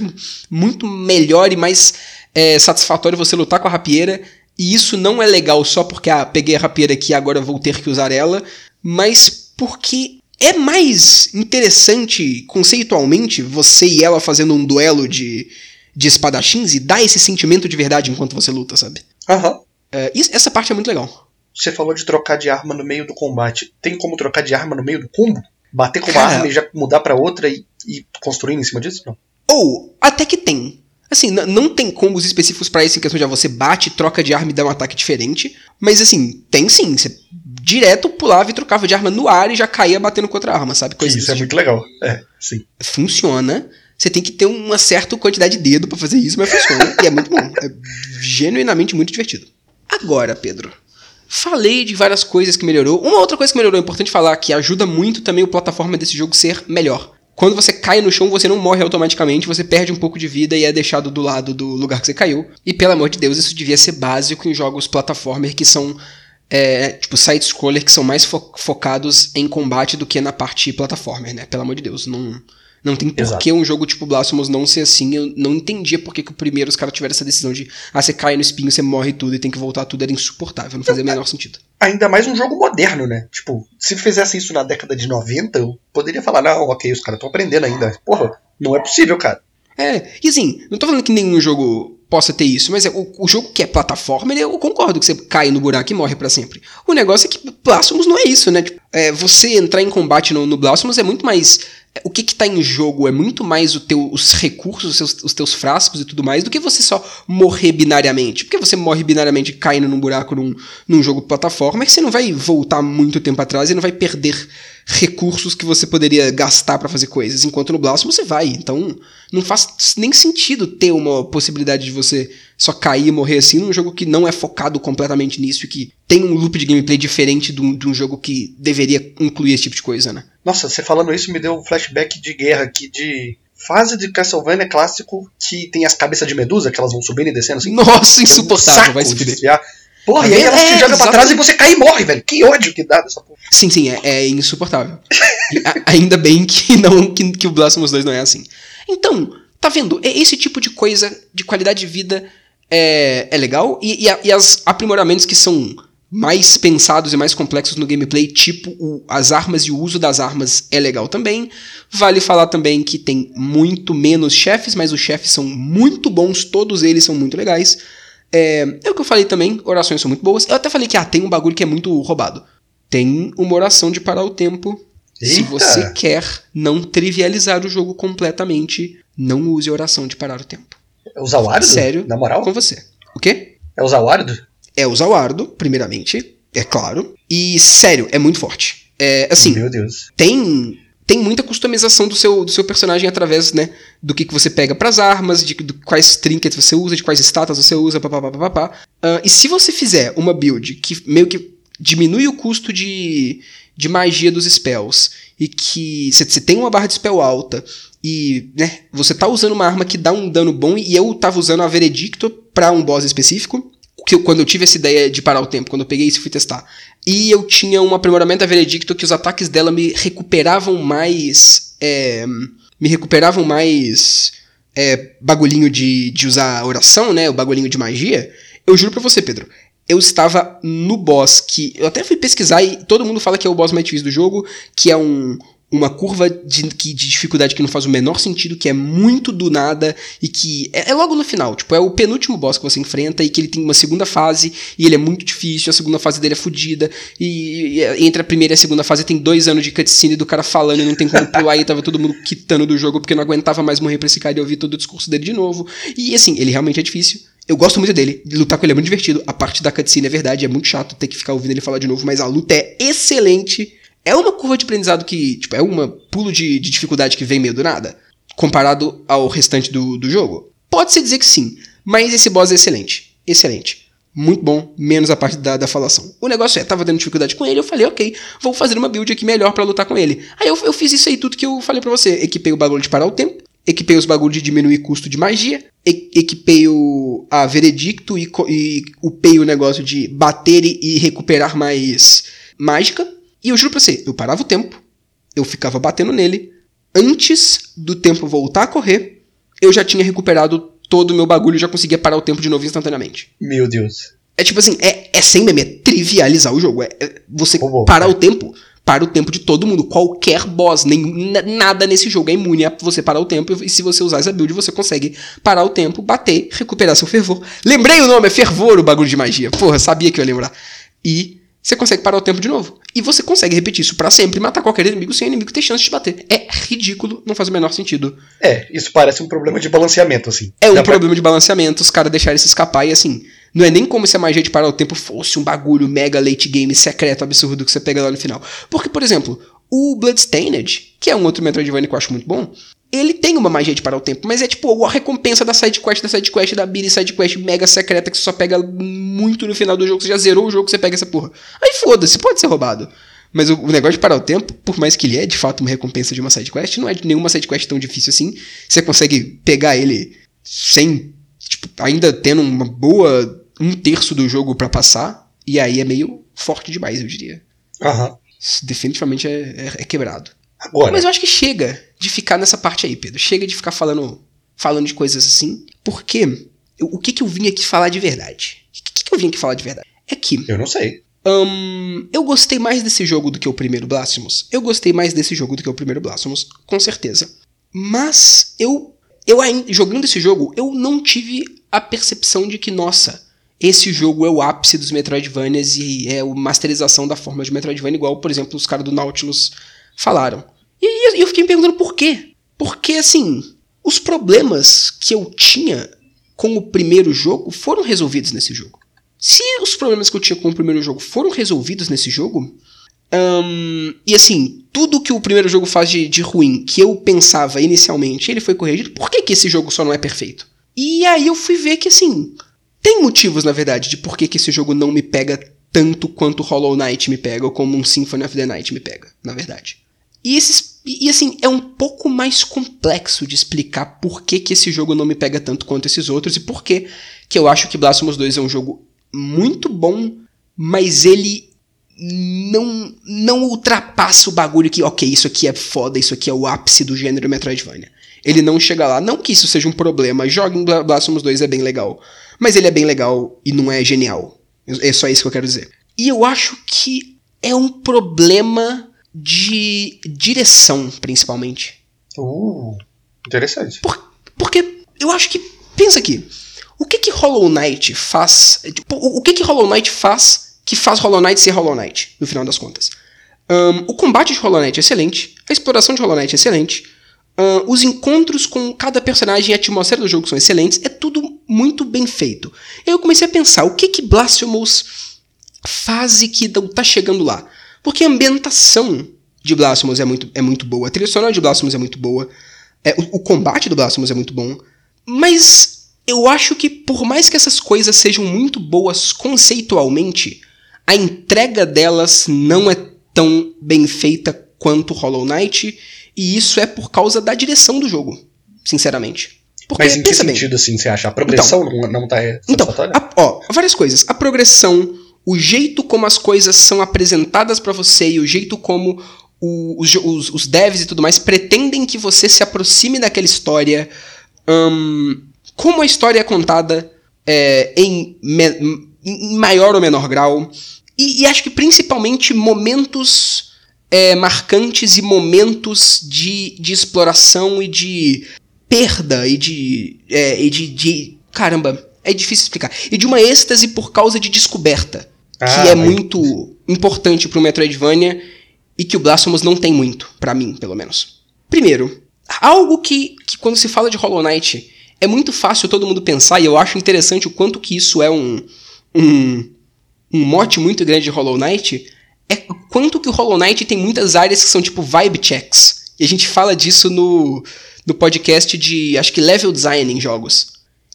muito melhor e mais é, satisfatório você lutar com a rapieira e isso não é legal só porque, ah, peguei a rapieira aqui agora vou ter que usar ela, mas porque é mais interessante conceitualmente você e ela fazendo um duelo de, de espadachins e dá esse sentimento de verdade enquanto você luta, sabe?
Aham. Uhum.
essa parte é muito legal.
Você falou de trocar de arma no meio do combate. Tem como trocar de arma no meio do combo? Bater com uma arma e já mudar para outra e, e construir em cima disso? Não.
Ou, até que tem. Assim, não tem combos específicos para isso em questão de ah, você bate, troca de arma e dá um ataque diferente. Mas assim, tem sim. Você direto pulava e trocava de arma no ar e já caía batendo com outra arma, sabe?
Coisa isso é tipo. muito legal. É, sim.
Funciona. Você tem que ter uma certa quantidade de dedo para fazer isso, mas funciona. e é muito bom. É genuinamente muito divertido. Agora, Pedro. Falei de várias coisas que melhorou. Uma outra coisa que melhorou, é importante falar, que ajuda muito também o plataforma desse jogo ser melhor. Quando você cai no chão, você não morre automaticamente, você perde um pouco de vida e é deixado do lado do lugar que você caiu. E pelo amor de Deus, isso devia ser básico em jogos platformer que são é, tipo side-scroller que são mais fo focados em combate do que na parte plataformer, né? Pelo amor de Deus, não não tem por que um jogo tipo Blasphemous não ser assim. Eu não entendia por que, que o primeiro os caras tiveram essa decisão de ah, você cai no espinho, você morre tudo e tem que voltar tudo. Era insuportável, não fazia o menor sentido.
Ainda mais um jogo moderno, né? Tipo, se fizesse isso na década de 90, eu poderia falar, não, ok, os caras estão aprendendo ainda. Porra, não é possível, cara.
É, e assim, não tô falando que nenhum jogo possa ter isso, mas é, o, o, jogo que é plataforma, eu concordo que você cai no buraco e morre para sempre. O negócio é que Blasphemous não é isso, né? Tipo, é, você entrar em combate no, no Blasphemous é muito mais o que está em jogo é muito mais teu, os recursos, os, seus, os, teus frascos e tudo mais, do que você só morrer binariamente. Porque você morre binariamente caindo num buraco num, num jogo plataforma, é que você não vai voltar muito tempo atrás e não vai perder recursos que você poderia gastar para fazer coisas. Enquanto no Blasphemous você vai. Então não faz nem sentido ter uma possibilidade de você só cair e morrer assim num jogo que não é focado completamente nisso e que tem um loop de gameplay diferente de um, de um jogo que deveria incluir esse tipo de coisa, né?
Nossa, você falando isso me deu um flashback de guerra aqui de fase de Castlevania clássico que tem as cabeças de medusa que elas vão subindo e descendo assim.
Nossa, insuportável, um vai se.
Porra, e aí ela é, te joga pra trás e você cai e morre, velho. Que ódio que dá dessa porra.
Sim, sim, é, é insuportável. ainda bem que não que, que o Blasphemous 2 não é assim. Então, tá vendo? Esse tipo de coisa de qualidade de vida é, é legal. E, e, e as aprimoramentos que são mais pensados e mais complexos no gameplay, tipo o, as armas e o uso das armas é legal também. Vale falar também que tem muito menos chefes, mas os chefes são muito bons, todos eles são muito legais. É, é o que eu falei também, orações são muito boas. Eu até falei que ah, tem um bagulho que é muito roubado. Tem uma oração de parar o tempo. Eita. Se você quer não trivializar o jogo completamente, não use a oração de parar o tempo.
É usar o Ardo?
Sério?
Na moral?
Com você. O quê?
É usar o Ardo?
é o Zawardo, primeiramente, é claro. E, sério, é muito forte. É, assim,
Meu Deus.
tem tem muita customização do seu, do seu personagem através, né, do que, que você pega para as armas, de, de, quais trinkets você usa, de quais estátuas você usa, papapá. Uh, e se você fizer uma build que meio que diminui o custo de, de magia dos spells e que você tem uma barra de spell alta e, né, você tá usando uma arma que dá um dano bom e eu tava usando a Veredicto para um boss específico, que eu, quando eu tive essa ideia de parar o tempo, quando eu peguei isso e fui testar. E eu tinha um aprimoramento a veredicto que os ataques dela me recuperavam mais. É, me recuperavam mais. É, bagulhinho de, de usar oração, né? O bagulhinho de magia. Eu juro pra você, Pedro. Eu estava no boss que. Eu até fui pesquisar e todo mundo fala que é o boss mais difícil do jogo, que é um, uma curva de, de, dificuldade que não faz o menor sentido, que é muito do nada e que é, é, logo no final, tipo, é o penúltimo boss que você enfrenta e que ele tem uma segunda fase e ele é muito difícil, a segunda fase dele é fodida e, e, entre a primeira e a segunda fase tem dois anos de cutscene do cara falando e não tem como pular e tava todo mundo quitando do jogo porque não aguentava mais morrer pra esse cara e ouvir todo o discurso dele de novo. E assim, ele realmente é difícil. Eu gosto muito dele, lutar com ele é muito divertido. A parte da cutscene é verdade, é muito chato ter que ficar ouvindo ele falar de novo, mas a luta é excelente é uma curva de aprendizado que, tipo, é um pulo de, de, dificuldade que vem meio do nada, comparado ao restante do, do jogo? Pode-se dizer que sim, mas esse boss é excelente. Excelente. Muito bom, menos a parte da, da falação. O negócio é, tava tendo dificuldade com ele, eu falei, ok, vou fazer uma build aqui melhor para lutar com ele. Aí eu, eu fiz isso aí tudo que eu falei para você. Equipei o bagulho de parar o tempo, equipei os bagulhos de diminuir custo de magia, equipei o a veredicto e, e upei o negócio de bater e, e recuperar mais mágica. E eu juro pra você, eu parava o tempo, eu ficava batendo nele. Antes do tempo voltar a correr, eu já tinha recuperado todo o meu bagulho e já conseguia parar o tempo de novo instantaneamente.
Meu Deus.
É tipo assim, é, é sem meme, é trivializar o jogo. É, é você oh, parar o tempo, para o tempo de todo mundo. Qualquer boss, nem, nada nesse jogo é imune a você parar o tempo. E se você usar essa build, você consegue parar o tempo, bater, recuperar seu fervor. Lembrei o nome, é fervor o bagulho de magia. Porra, sabia que eu ia lembrar. E você consegue parar o tempo de novo. E você consegue repetir isso para sempre, matar qualquer inimigo sem o inimigo ter chance de te bater. É ridículo, não faz o menor sentido.
É, isso parece um problema de balanceamento, assim.
É um Dá problema pra... de balanceamento, os caras deixarem se escapar e assim. Não é nem como se a magia de parar o tempo fosse um bagulho mega late game secreto absurdo que você pega lá no final. Porque, por exemplo, o Bloodstained, que é um outro Metroidvania que eu acho muito bom, ele tem uma magia de parar o tempo, mas é tipo a recompensa da sidequest, da sidequest, da Billy sidequest mega secreta que você só pega muito no final do jogo, você já zerou o jogo, você pega essa porra. Aí foda-se, pode ser roubado. Mas o, negócio de parar o tempo, por mais que ele é de fato uma recompensa de uma sidequest, não é de nenhuma sidequest tão difícil assim. Você consegue pegar ele sem, tipo, ainda tendo uma boa um terço do jogo para passar, e aí é meio forte demais, eu diria.
Aham.
Definitivamente é, é, é quebrado.
Agora.
Mas eu acho que chega de ficar nessa parte aí, Pedro. Chega de ficar falando, falando de coisas assim. Porque eu, o que, que eu vim aqui falar de verdade? O que, que eu vim aqui falar de verdade? É que.
Eu não sei.
Um, eu gostei mais desse jogo do que o primeiro Blasphemous. Eu gostei mais desse jogo do que o primeiro Blasphemous, com certeza. Mas eu, eu jogando esse jogo, eu não tive a percepção de que, nossa, esse jogo é o ápice dos Metroidvanias e é a masterização da forma de Metroidvania, igual, por exemplo, os caras do Nautilus falaram. E, e eu fiquei me perguntando por quê. Porque, assim, os problemas que eu tinha com o primeiro jogo foram resolvidos nesse jogo. Se os problemas que eu tinha com o primeiro jogo foram resolvidos nesse jogo, um, e assim, tudo que o primeiro jogo faz de, de, ruim, que eu pensava inicialmente, ele foi corrigido, por que, que esse jogo só não é perfeito? E aí eu fui ver que, assim, tem motivos, na verdade, de por que, que esse jogo não me pega tanto quanto Hollow Knight me pega, ou como um Symphony of the Night me pega, na verdade. E, esses, e assim, é um pouco mais complexo de explicar por que, que esse jogo não me pega tanto quanto esses outros e por que, que eu acho que Blasphemous 2 é um jogo muito bom, mas ele não, não ultrapassa o bagulho que, ok, isso aqui é foda, isso aqui é o ápice do gênero Metroidvania. Ele não chega lá. Não que isso seja um problema. Joguem Blasphemous 2 é bem legal. Mas ele é bem legal e não é genial. É só isso que eu quero dizer. E eu acho que é um problema de direção, principalmente.
Uh, interessante.
Por, porque eu acho que. Pensa aqui. O que que Hollow Knight faz. Tipo, o que que Hollow Knight faz que faz Hollow Knight ser Hollow Knight, no final das contas? Um, o combate de Hollow Knight é excelente. A exploração de Hollow Knight é excelente. Um, os encontros com cada personagem e a atmosfera do jogo são excelentes. É tudo muito bem feito. Eu comecei a pensar, o que que Blasphemous faz e que não tá chegando lá? Porque a ambientação de Blasphemous é muito, é muito boa, a trilha sonora de Blasphemous é muito boa, é, o, o combate do Blasphemous é muito bom, mas eu acho que por mais que essas coisas sejam muito boas conceitualmente, a entrega delas não é tão bem feita quanto Hollow Knight, e isso é por causa da direção do jogo, sinceramente.
Porque, Mas em que sentido, bem, assim, você acha? A progressão então, não, não tá
Então, a, ó, várias coisas. A progressão, o jeito como as coisas são apresentadas para você e o jeito como o, os, os, os, devs e tudo mais pretendem que você se aproxime daquela história, um, como a história é contada é, em, me, em, maior ou menor grau, e, e acho que principalmente momentos é, marcantes e momentos de, de exploração e de perda e de, é, e de, de. Caramba, é difícil explicar. E de uma êxtase por causa de descoberta ah, que é muito importante pro Metroidvania e que o Blasphemous não tem muito, para mim, pelo menos. Primeiro, algo que, que quando se fala de Hollow Knight é muito fácil todo mundo pensar, e eu acho interessante o quanto que isso é um, um, um mote muito grande de Hollow Knight, é quanto que o Hollow Knight tem muitas áreas que são tipo vibe checks. E a gente fala disso no, no podcast de, acho que level design em jogos.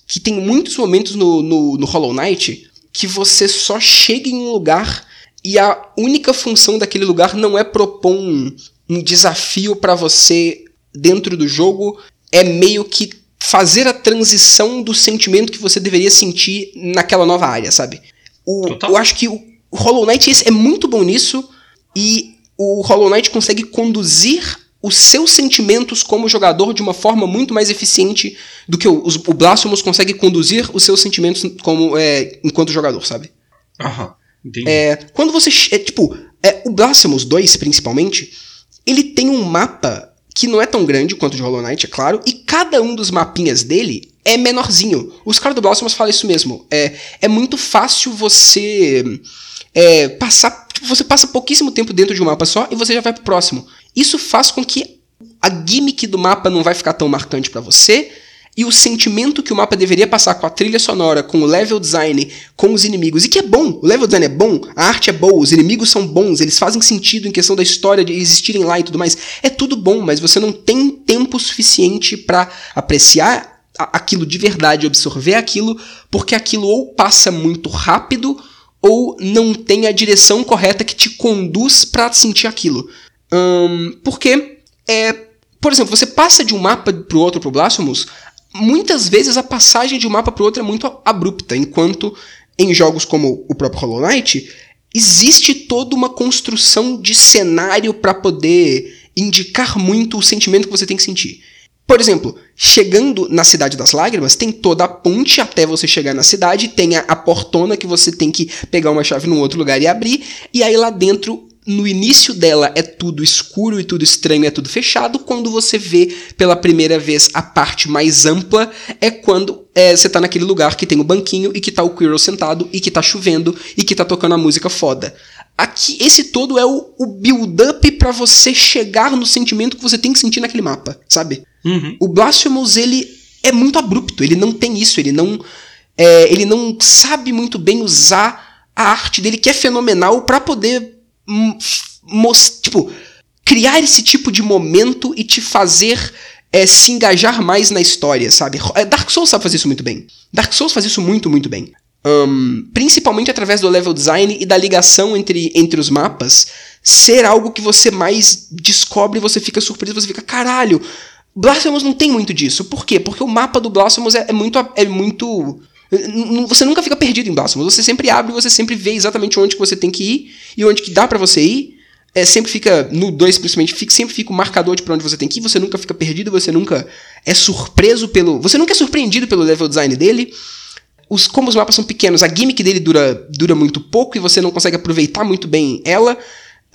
Que tem muitos momentos no, no, no Hollow Knight que você só chega em um lugar e a única função daquele lugar não é propor um, um desafio para você dentro do jogo, é meio que fazer a transição do sentimento que você deveria sentir naquela nova área, sabe? O, eu acho que o Hollow Knight é muito bom nisso e o Hollow Knight consegue conduzir os seus sentimentos como jogador de uma forma muito mais eficiente do que o, o Blasphemous consegue conduzir os seus sentimentos como é, enquanto jogador, sabe?
Aham, entendi.
É, quando você. É, tipo, é, o Blasphemous 2, principalmente, ele tem um mapa que não é tão grande quanto o de Hollow Knight, é claro, e cada um dos mapinhas dele é menorzinho. Os caras do Blasphemous falam isso mesmo. É, é muito fácil você é, passar. Tipo, você passa pouquíssimo tempo dentro de um mapa só e você já vai pro próximo. Isso faz com que a gimmick do mapa não vai ficar tão marcante para você e o sentimento que o mapa deveria passar com a trilha sonora, com o level design, com os inimigos, e que é bom, o level design é bom, a arte é boa, os inimigos são bons, eles fazem sentido em questão da história de existirem lá e tudo mais, é tudo bom, mas você não tem tempo suficiente para apreciar aquilo de verdade, absorver aquilo, porque aquilo ou passa muito rápido ou não tem a direção correta que te conduz para sentir aquilo. Um, porque, é, por exemplo, você passa de um mapa pro outro pro Blasphemous, muitas vezes a passagem de um mapa para o outro é muito abrupta, enquanto em jogos como o próprio Hollow Knight existe toda uma construção de cenário para poder indicar muito o sentimento que você tem que sentir. Por exemplo, chegando na Cidade das Lágrimas, tem toda a ponte até você chegar na cidade, tem a, a portona que você tem que pegar uma chave num outro lugar e abrir, e aí lá dentro no início dela é tudo escuro e tudo estranho, é tudo fechado. Quando você vê pela primeira vez a parte mais ampla, é quando é, você tá naquele lugar que tem o banquinho e que tá o Quirrell sentado e que tá chovendo e que tá tocando a música foda. Aqui, esse todo é o, o build-up para você chegar no sentimento que você tem que sentir naquele mapa, sabe?
Uhum.
O Blasphemous, ele é muito abrupto, ele não tem isso, ele não, é, ele não sabe muito bem usar a arte dele, que é fenomenal, para poder tipo, criar esse tipo de momento e te fazer é, se engajar mais na história, sabe? É, Dark Souls sabe fazer isso muito bem. Dark Souls faz isso muito, muito bem. Um, principalmente através do level design e da ligação entre, entre os mapas, ser algo que você mais descobre, você fica surpreso, você fica, caralho, Blasphemous não tem muito disso. Por quê? Porque o mapa do Blasphemous é, é muito. É muito você nunca fica perdido em Blasphemous. Você sempre abre, você sempre vê exatamente onde que você tem que ir e onde que dá para você ir. É, sempre fica, no 2 principalmente, fica, sempre fica o marcador de pra onde você tem que ir. Você nunca fica perdido, você nunca é surpreso pelo. Você nunca é surpreendido pelo level design dele. Os, como os mapas são pequenos, a gimmick dele dura, dura muito pouco e você não consegue aproveitar muito bem ela.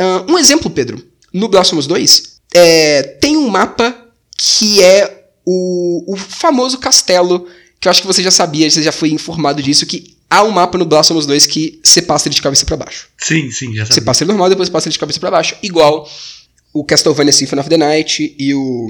Uh, um exemplo, Pedro. No Blasphemous 2, é, tem um mapa que é o, o famoso castelo que eu acho que você já sabia, você já foi informado disso, que há um mapa no Blasphemous 2 que você passa ele de cabeça para baixo.
Sim, sim, já sabia.
Você passa ele normal, depois passa ele de cabeça para baixo. Igual o Castlevania Symphony of the Night e o,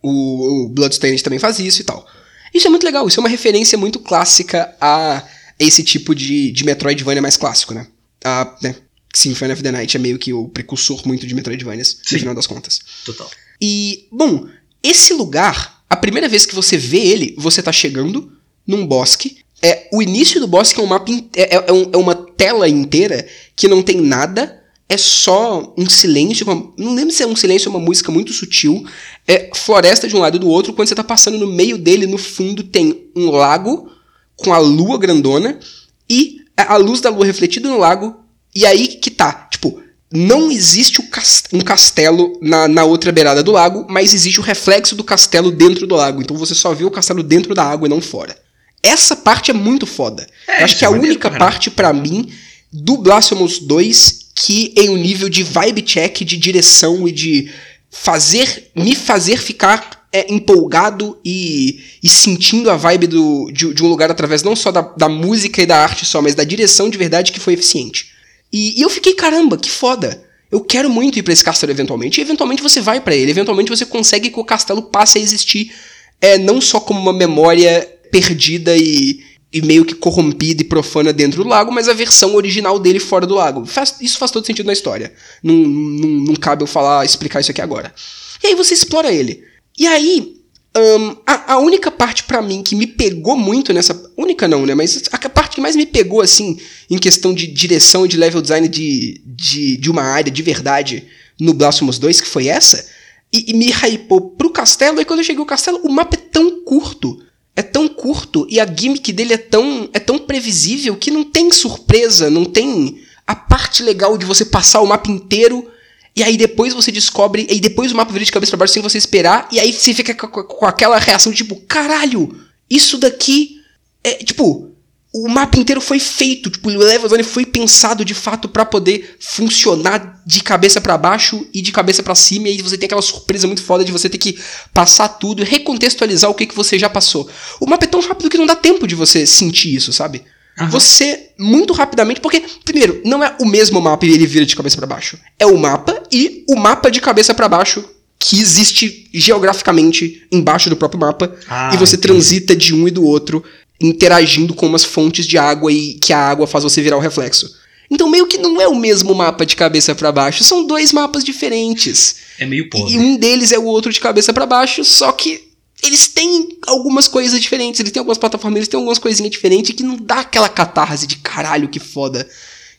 o, o Bloodstained também faz isso e tal. Isso é muito legal, isso é uma referência muito clássica a esse tipo de, de Metroidvania mais clássico, né? A, né? Symphony of the Night é meio que o precursor muito de Metroidvanias, Sim. no final das contas.
Total.
E, bom, esse lugar a primeira vez que você vê ele, você tá chegando num bosque. É, o início do bosque é um mapa. É, é, um, é uma tela inteira que não tem nada. É só um silêncio. Não lembro se é um silêncio ou uma música muito sutil. É floresta de um lado e do outro. Quando você tá passando no meio dele, no fundo, tem um lago com a lua grandona. E a luz da lua refletida no lago. E aí que tá. Tipo, não existe um castelo na, na, outra beirada do lago, mas existe o reflexo do castelo dentro do lago. Então você só vê o castelo dentro da água e não fora. Essa parte é muito foda. É, Eu acho que é a única parte para mim do Blasphemous 2 que em um nível de vibe check, de direção e de fazer me fazer ficar é, empolgado e, e, sentindo a vibe do, de, de, um lugar através não só da, da música e da arte só, mas da direção de verdade que foi eficiente. E, e eu fiquei, caramba, que foda. Eu quero muito ir para esse castelo eventualmente. E eventualmente você vai para ele. Eventualmente você consegue que o castelo passe a existir é, não só como uma memória perdida e, e meio que corrompida e profana dentro do lago, mas a versão original dele fora do lago. Faz, isso faz todo sentido na história. Não, não, não cabe eu falar, explicar isso aqui agora. E aí você explora ele. E aí, um, a, a, única parte para mim que me pegou muito nessa. Única não, né? Mas a parte que mais me pegou, assim, em questão de direção e de level design de, de, de uma área de verdade no Blasphemous 2, que foi essa, e, e me hypou pro castelo, e quando eu cheguei ao castelo, o mapa é tão curto. É tão curto e a gimmick dele é tão, é tão previsível que não tem surpresa, não tem a parte legal de você passar o mapa inteiro e aí depois você descobre, e depois o mapa vira de cabeça pra baixo sem você esperar, e aí você fica com, aquela reação tipo, caralho, isso daqui é tipo, o mapa inteiro foi feito, tipo, o level design foi pensado de fato para poder funcionar de cabeça para baixo e de cabeça para cima, e aí você tem aquela surpresa muito foda de você ter que passar tudo recontextualizar o que, que você já passou. O mapa é tão rápido que não dá tempo de você sentir isso, sabe? Uhum. Você, muito rapidamente, porque, primeiro, não é o mesmo mapa e ele vira de cabeça para baixo. É o mapa e o mapa de cabeça para baixo que existe geograficamente embaixo do próprio mapa
Ah,
e você
entendi.
transita de um e do outro interagindo com umas fontes de água e que a água faz você virar o reflexo. Então meio que não é o mesmo mapa de cabeça pra baixo, são dois mapas diferentes.
É meio podre.
E um deles é o outro de cabeça pra baixo, só que eles têm algumas coisas diferentes, eles têm algumas plataformas, eles têm algumas coisinhas diferentes que não dá aquela catarse de caralho que foda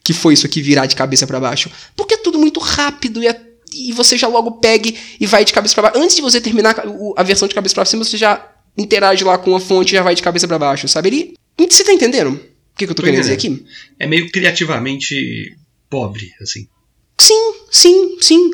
que foi isso aqui virar de cabeça pra baixo. Porque é tudo muito rápido e, é- e você já logo pegue e vai de cabeça pra baixo. Antes de você terminar a versão de cabeça pra cima, você já interage lá com a fonte e já vai de cabeça pra baixo, sabe? Ele. Você tá entendendo? O que, que eu tô
Tô
querendo dizer aqui?
É meio criativamente pobre, assim.
Sim, sim, sim.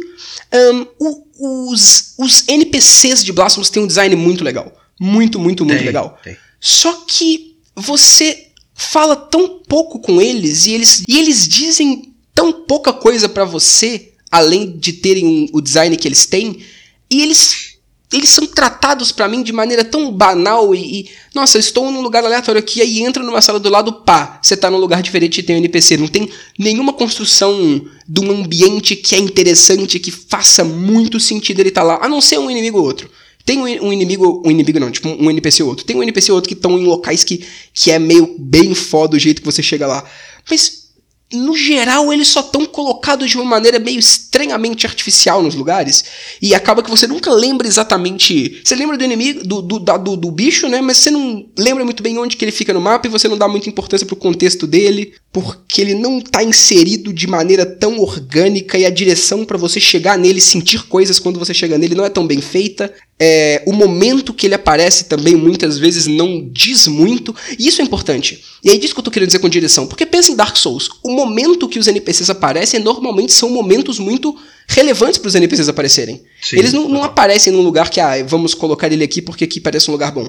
Ahn, o- os, os NPCs de Blasphemous têm um design muito legal. Muito, muito, muito
Tem,
legal.
tem.
Só que você fala tão pouco com eles e eles, e eles dizem tão pouca coisa pra você, além de terem um- o design que eles têm, e eles eles são tratados pra mim de maneira tão banal e, e, nossa, eu estou num lugar aleatório aqui aí entra numa sala do lado, pá, você tá num lugar diferente e tem um NPC, não tem nenhuma construção de um ambiente que é interessante, que faça muito sentido ele estar lá, a não ser um inimigo ou outro. Tem um, um inimigo, um inimigo não, tipo um NPC ou outro. Tem um NPC ou outro que estão em locais que, que é meio bem foda o jeito que você chega lá. Mas, no geral, eles só estão colocados de uma maneira meio estranhamente artificial nos lugares. E acaba que você nunca lembra exatamente. Você lembra do inimigo, do, do, do, do bicho, né? Mas você não lembra muito bem onde que ele fica no mapa e você não dá muita importância pro contexto dele. Porque ele não tá inserido de maneira tão orgânica e a direção pra você chegar nele, sentir coisas quando você chega nele não é tão bem feita. É, o momento que ele aparece também muitas vezes não diz muito, e isso é importante. E aí disso que eu tô querendo dizer com direção, porque pensa em Dark Souls, o momento que os NPCs aparecem normalmente são momentos muito relevantes para os NPCs aparecerem.
Sim.
Eles não, não aparecem num lugar que, ah, vamos colocar ele aqui porque aqui parece um lugar bom.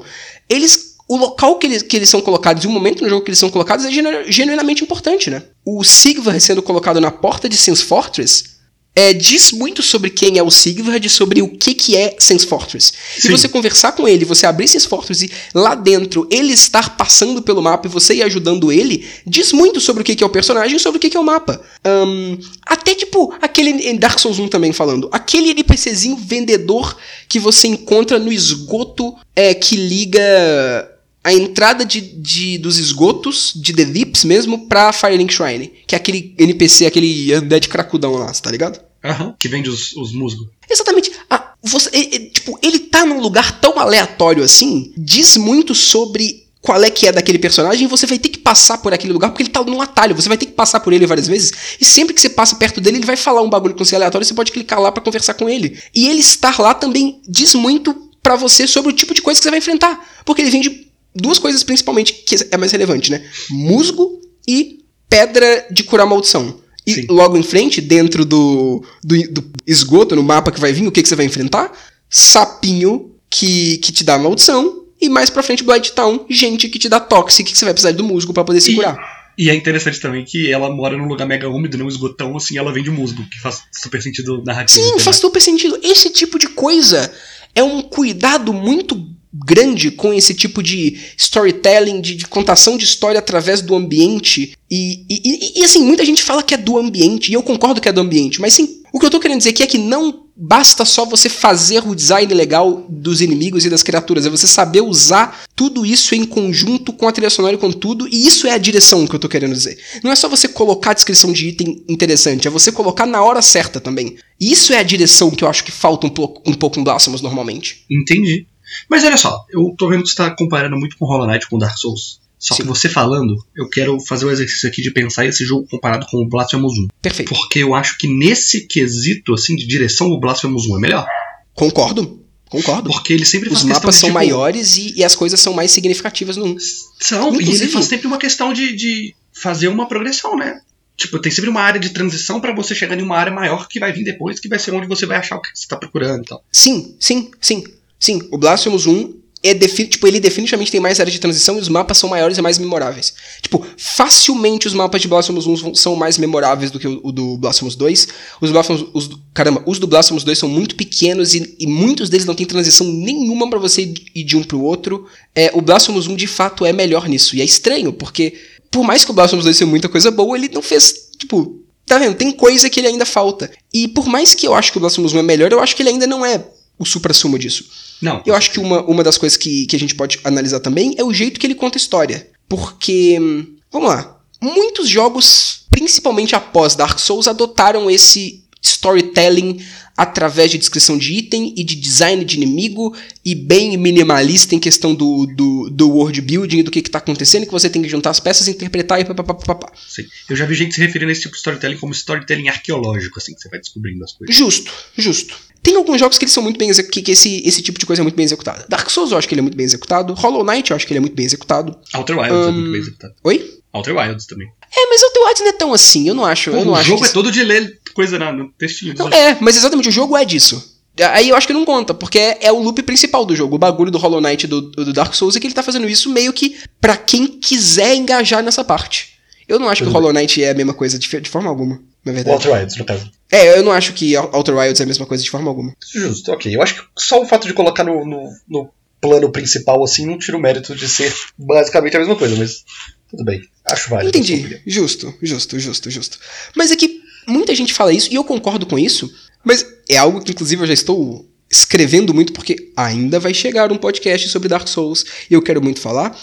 Eles. O local que eles, que eles são colocados e o momento no jogo que eles são colocados é genu- genuinamente importante, né? O Sigvar sendo colocado na porta de Sense Fortress é, diz muito sobre quem é o Sigvard e sobre o que, que é Sense Fortress. E
Sim.
você conversar com ele, você abrir Sense Fortress e lá dentro ele estar passando pelo mapa e você ir ajudando ele, diz muito sobre o que, que é o personagem e sobre o que, que é o mapa. Ahn, até tipo, aquele em Dark Souls 1 também falando, aquele NPCzinho vendedor que você encontra no esgoto é, que liga a entrada de, de- dos esgotos, de The Deeps mesmo, pra Firelink Shrine. Que é aquele NPC, aquele undead cracudão lá, tá ligado?
Aham, que vende os, os musgos.
Exatamente. Ah, você, tipo, ele tá num lugar tão aleatório assim, diz muito sobre qual é que é daquele personagem e você vai ter que passar por aquele lugar porque ele tá num atalho, você vai ter que passar por ele várias vezes e sempre que você passa perto dele ele vai falar um bagulho com você aleatório você pode clicar lá pra conversar com ele. E ele estar lá também diz muito pra você sobre o tipo de coisa que você vai enfrentar, porque ele vende duas coisas principalmente que é mais relevante, né? Musgo e pedra de curar maldição. E
Sim.
logo em frente, dentro do, do, do esgoto, no mapa que vai vir, o que, que você vai enfrentar? Sapinho que, que te dá maldição. E mais pra frente, Blight Town, gente que te dá toxic, que você vai precisar do musgo pra poder se
E-
curar.
E é interessante também que ela mora num lugar mega úmido, num esgotão, assim, ela vende musgo, que faz super sentido narrativo.
Sim, faz super sentido. Esse tipo de coisa é um cuidado muito grande com esse tipo de storytelling, de, de contação de história através do ambiente. E, e- e- e, assim, muita gente fala que é do ambiente, e eu concordo que é do ambiente, mas sim, o que eu tô querendo dizer aqui é que não basta só você fazer o design legal dos inimigos e das criaturas, é você saber usar tudo isso em conjunto com a trilha sonora e com tudo, e isso é a direção que eu tô querendo dizer. Não é só você colocar a descrição de item interessante, é você colocar na hora certa também. E isso é a direção que eu acho que falta um pouco, um pouco em Blasphemous normalmente.
Entendi. Mas olha só, eu tô vendo que você tá comparando muito com Hollow Knight com Dark Souls. Só
Sim.
que você falando, eu quero fazer o exercício aqui de pensar esse jogo comparado com o Blasphemous 1.
Perfeito.
Porque eu acho que nesse quesito, assim, de direção, o Blasphemous 1 é melhor.
Concordo. Concordo.
Porque ele sempre
Os mapas
de,
são
tipo,
maiores e, e as coisas são mais significativas no 1.
São, e
Inclusive-
ele faz sempre uma questão de, de fazer uma progressão, né? Tipo, tem sempre uma área de transição pra você chegar em uma área maior que vai vir depois, que vai ser onde você vai achar o que você tá procurando e tal.
Sim, sim, sim. Sim, o Blasphemous 1 é tipo, ele definitivamente tem mais área de transição e os mapas são maiores e mais memoráveis. Tipo, facilmente os mapas de Blasphemous 1 vão- são mais memoráveis do que o, o do Blasphemous 2. Os Blasphemous, os, caramba, os do Blasphemous 2 são muito pequenos e, e muitos deles não têm transição nenhuma pra você ir de um pro outro. É, o Blasphemous 1 de fato é melhor nisso. E é estranho, porque por mais que o Blasphemous 2 seja muita coisa boa, ele não fez, tipo, Tá vendo? Tem coisa que ele ainda falta. E por mais que eu acho que o Blasphemous 1 é melhor, eu acho que ele ainda não é o supra-sumo disso.
Não.
Eu acho que uma, uma das coisas que, que a gente pode analisar também é o jeito que ele conta a história. Porque, hum, vamos lá, muitos jogos, principalmente após Dark Souls, adotaram esse storytelling através de descrição de item e de design de inimigo e bem minimalista em questão do, do, do world building e do que, que tá acontecendo, que você tem que juntar as peças, interpretar e papapá.
Sim. Eu já vi gente se referindo a esse tipo de storytelling como storytelling arqueológico, assim, que você vai descobrindo as coisas.
Justo, justo. Tem alguns jogos que eles são muito bem que, que esse, esse tipo de coisa é muito bem executado. Dark Souls eu acho que ele é muito bem executado. Hollow Knight eu acho que ele é muito bem executado.
Outer Wilds é muito bem executado.
Oi?
Outer Wilds também.
É, mas Outer Wilds não é tão assim, eu não acho. eu não
o
acho
jogo
que-
é todo de ler coisa na, no textinho.
Não, é, mas exatamente, o jogo é disso. Aí eu acho que não conta, porque é, é o loop principal do jogo. O bagulho do Hollow Knight e do, do Dark Souls é que ele tá fazendo isso meio que pra quem quiser engajar nessa parte. Eu não acho que o Hollow Knight é a mesma coisa, de, de forma alguma, na
O
verdade.
Outer Wilds, no caso.
É, eu não acho que Outer Wilds é a mesma coisa de forma alguma.
Justo, ok. Eu acho que só o fato de colocar no, no, no plano principal assim não tira o mérito de ser basicamente a mesma coisa, mas tudo bem. Acho válido.
Entendi. Justo, justo, justo, justo. Mas é que muita gente fala isso, e eu concordo com isso, mas é algo que, inclusive, eu já estou escrevendo muito, porque ainda vai chegar um podcast sobre Dark Souls, e eu quero muito falar,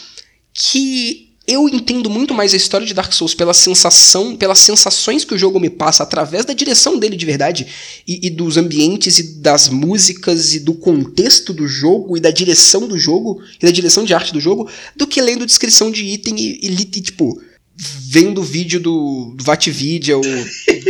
que eu entendo muito mais a história de Dark Souls pela sensação, pelas sensações que o jogo me passa através da direção dele de verdade e, e dos ambientes e das músicas e do contexto do jogo e da direção do jogo e da direção de arte do jogo do que lendo descrição de item e, e, e, tipo vendo vídeo do, do Vatvidia ou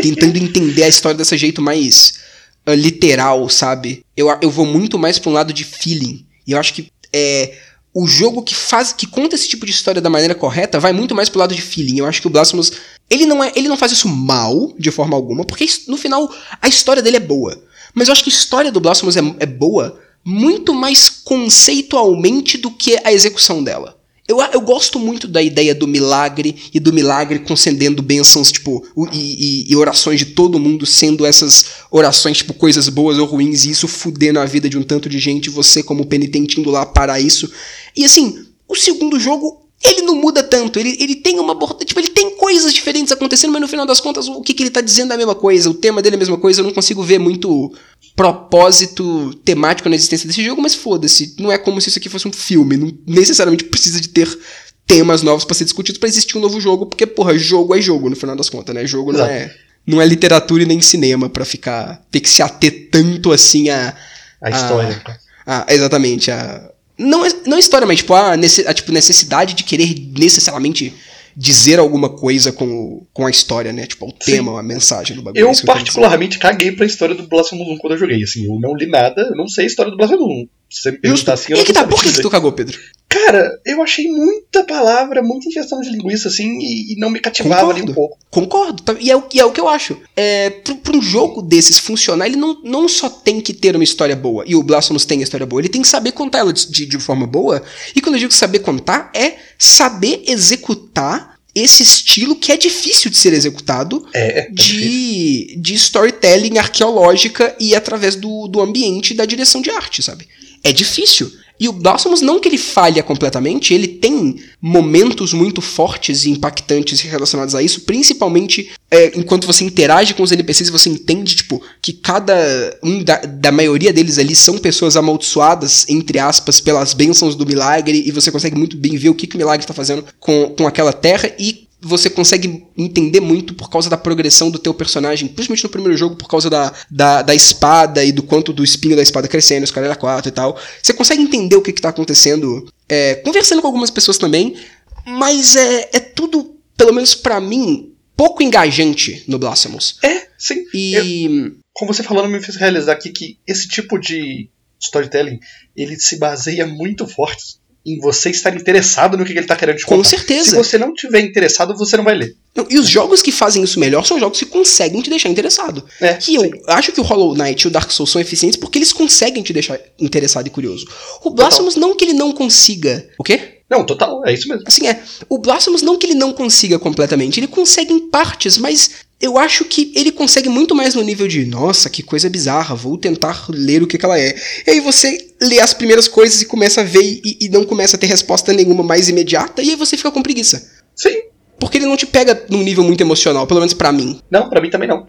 tentando entender a história desse jeito mais ah, literal, sabe? Eu, eu vou muito mais pra um lado de feeling. E eu acho que é, o jogo que faz que conta esse tipo de história da maneira correta vai muito mais pro lado de feeling. Eu acho que o Blasphemous ele não é, ele não faz isso mal de forma alguma, porque no final a história dele é boa. Mas eu acho que a história do Blasphemous é, é boa muito mais conceitualmente do que a execução dela. Eu, eu gosto muito da ideia do milagre e do milagre concedendo bênçãos, tipo, e, e- e orações de todo mundo sendo essas orações, tipo, coisas boas ou ruins, e isso fudendo a vida de um tanto de gente, você como penitente indo lá parar isso. E assim, o segundo jogo, ele não muda tanto, ele, ele tem uma tipo, ele tem coisas diferentes acontecendo, mas no final das contas, o que, que ele tá dizendo é a mesma coisa, o tema dele é a mesma coisa, eu não consigo ver muito propósito temático na existência desse jogo, mas foda-se, não é como se isso aqui fosse um filme, não necessariamente precisa de ter temas novos pra ser discutidos pra existir um novo jogo, porque, porra, jogo é jogo, no final das contas, né? Jogo não
Exato.
é, não é literatura e nem cinema pra ficar, ter que se ater tanto assim a...
A história.
Ah, exatamente. A... Não, é, não é história, mas tipo, a, nesse- a, tipo, necessidade de querer necessariamente dizer alguma coisa com, com a história, né? Tipo, o tema, a mensagem do bagulho.
Eu,
é dizer.
particularmente, caguei pra história do Blasphemous 1 quando eu joguei. Assim, eu não li nada, eu não sei a história do Blasphemous 1. Se você me perguntar assim, eu
e
não
que tá, por que, tu cagou, Pedro?
Cara, eu achei muita palavra, muita injeção de linguiça, assim, e, e não me cativava nem um pouco.
Concordo. tá- E é, o, e é o que eu acho. É, pra um jogo desses funcionar, ele não, não só tem que ter uma história boa, e o Blasphemous tem a história boa, ele tem que saber contar ela de, de, forma boa. E quando eu digo saber contar, é saber executar esse estilo que é difícil de ser executado
É, é
de, de storytelling arqueológica e através do, do ambiente e da direção de arte, sabe? É difícil. E o Blasphemous, não que ele falha completamente, ele tem momentos muito fortes e impactantes relacionados a isso, principalmente é, enquanto você interage com os NPCs você entende, tipo, que cada um da, da maioria deles ali são pessoas amaldiçoadas, entre aspas, pelas bênçãos do milagre, e você consegue muito bem ver o que, que o milagre está fazendo com, com aquela terra, e você consegue entender muito por causa da progressão do teu personagem, principalmente no primeiro jogo, por causa da, da, da espada e do quanto do espinho da espada crescendo, os caras 4 e tal. Você consegue entender o que, que tá acontecendo, é, conversando com algumas pessoas também, mas é, é tudo, pelo menos pra mim, pouco engajante no Blasphemous.
É, sim.
E.
Como você falando, me fez realizar aqui que esse tipo de storytelling, ele se baseia muito forte em você estar interessado no que ele tá querendo te
Com
contar.
certeza.
Se você não tiver interessado, você não vai ler.
Não, e os jogos que fazem isso melhor são jogos que conseguem te deixar interessado.
É,
Que eu acho que o Hollow Knight e o Dark Souls são eficientes porque eles conseguem te deixar interessado e curioso. O Blasphemous não que ele não consiga. O quê?
Não, total, é isso mesmo.
Assim é. O Blasphemous não que ele não consiga completamente. Ele consegue em partes, mas eu acho que ele consegue muito mais no nível de nossa, que coisa bizarra, vou tentar ler o que, que ela é. E aí você lê as primeiras coisas e começa a ver e, e não começa a ter resposta nenhuma mais imediata, e aí você fica com preguiça.
Sim.
Porque ele não te pega num nível muito emocional, pelo menos para mim.
Não, para mim também não.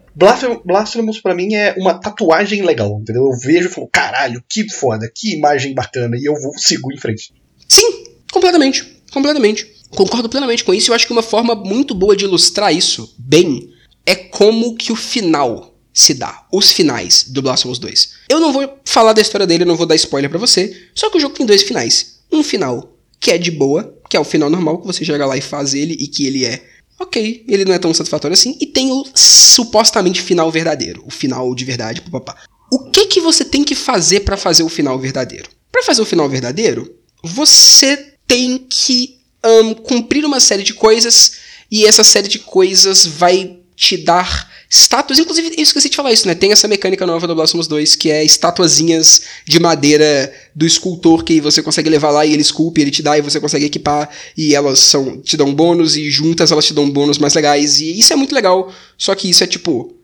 Blasphemous para mim é uma tatuagem legal, entendeu? Eu vejo e falo, caralho, que foda, que imagem bacana, e eu vou sigo em frente.
Sim, completamente, completamente. Concordo plenamente com isso, eu acho que uma forma muito boa de ilustrar isso bem é como que o final se dá, os finais do Blasphemous 2. Eu não vou falar da história dele, não vou dar spoiler para você, só que o jogo tem dois finais. Um final que é de boa, que é o final normal, que você chega lá e faz ele e que ele é ok, ele não é tão satisfatório assim, e tem o supostamente final verdadeiro, o final de verdade, papapá. O que que você tem que fazer para fazer o final verdadeiro? Para fazer o final verdadeiro, você tem que um, cumprir uma série de coisas e essa série de coisas vai te dar estátuas. Inclusive, eu esqueci de falar isso, né? Tem essa mecânica nova do Blasphemous 2 que é estatuazinhas de madeira do escultor que você consegue levar lá e ele esculpe, ele te dá e você consegue equipar e elas são te dão bônus e juntas elas te dão bônus mais legais e isso é muito legal. Só que isso é tipo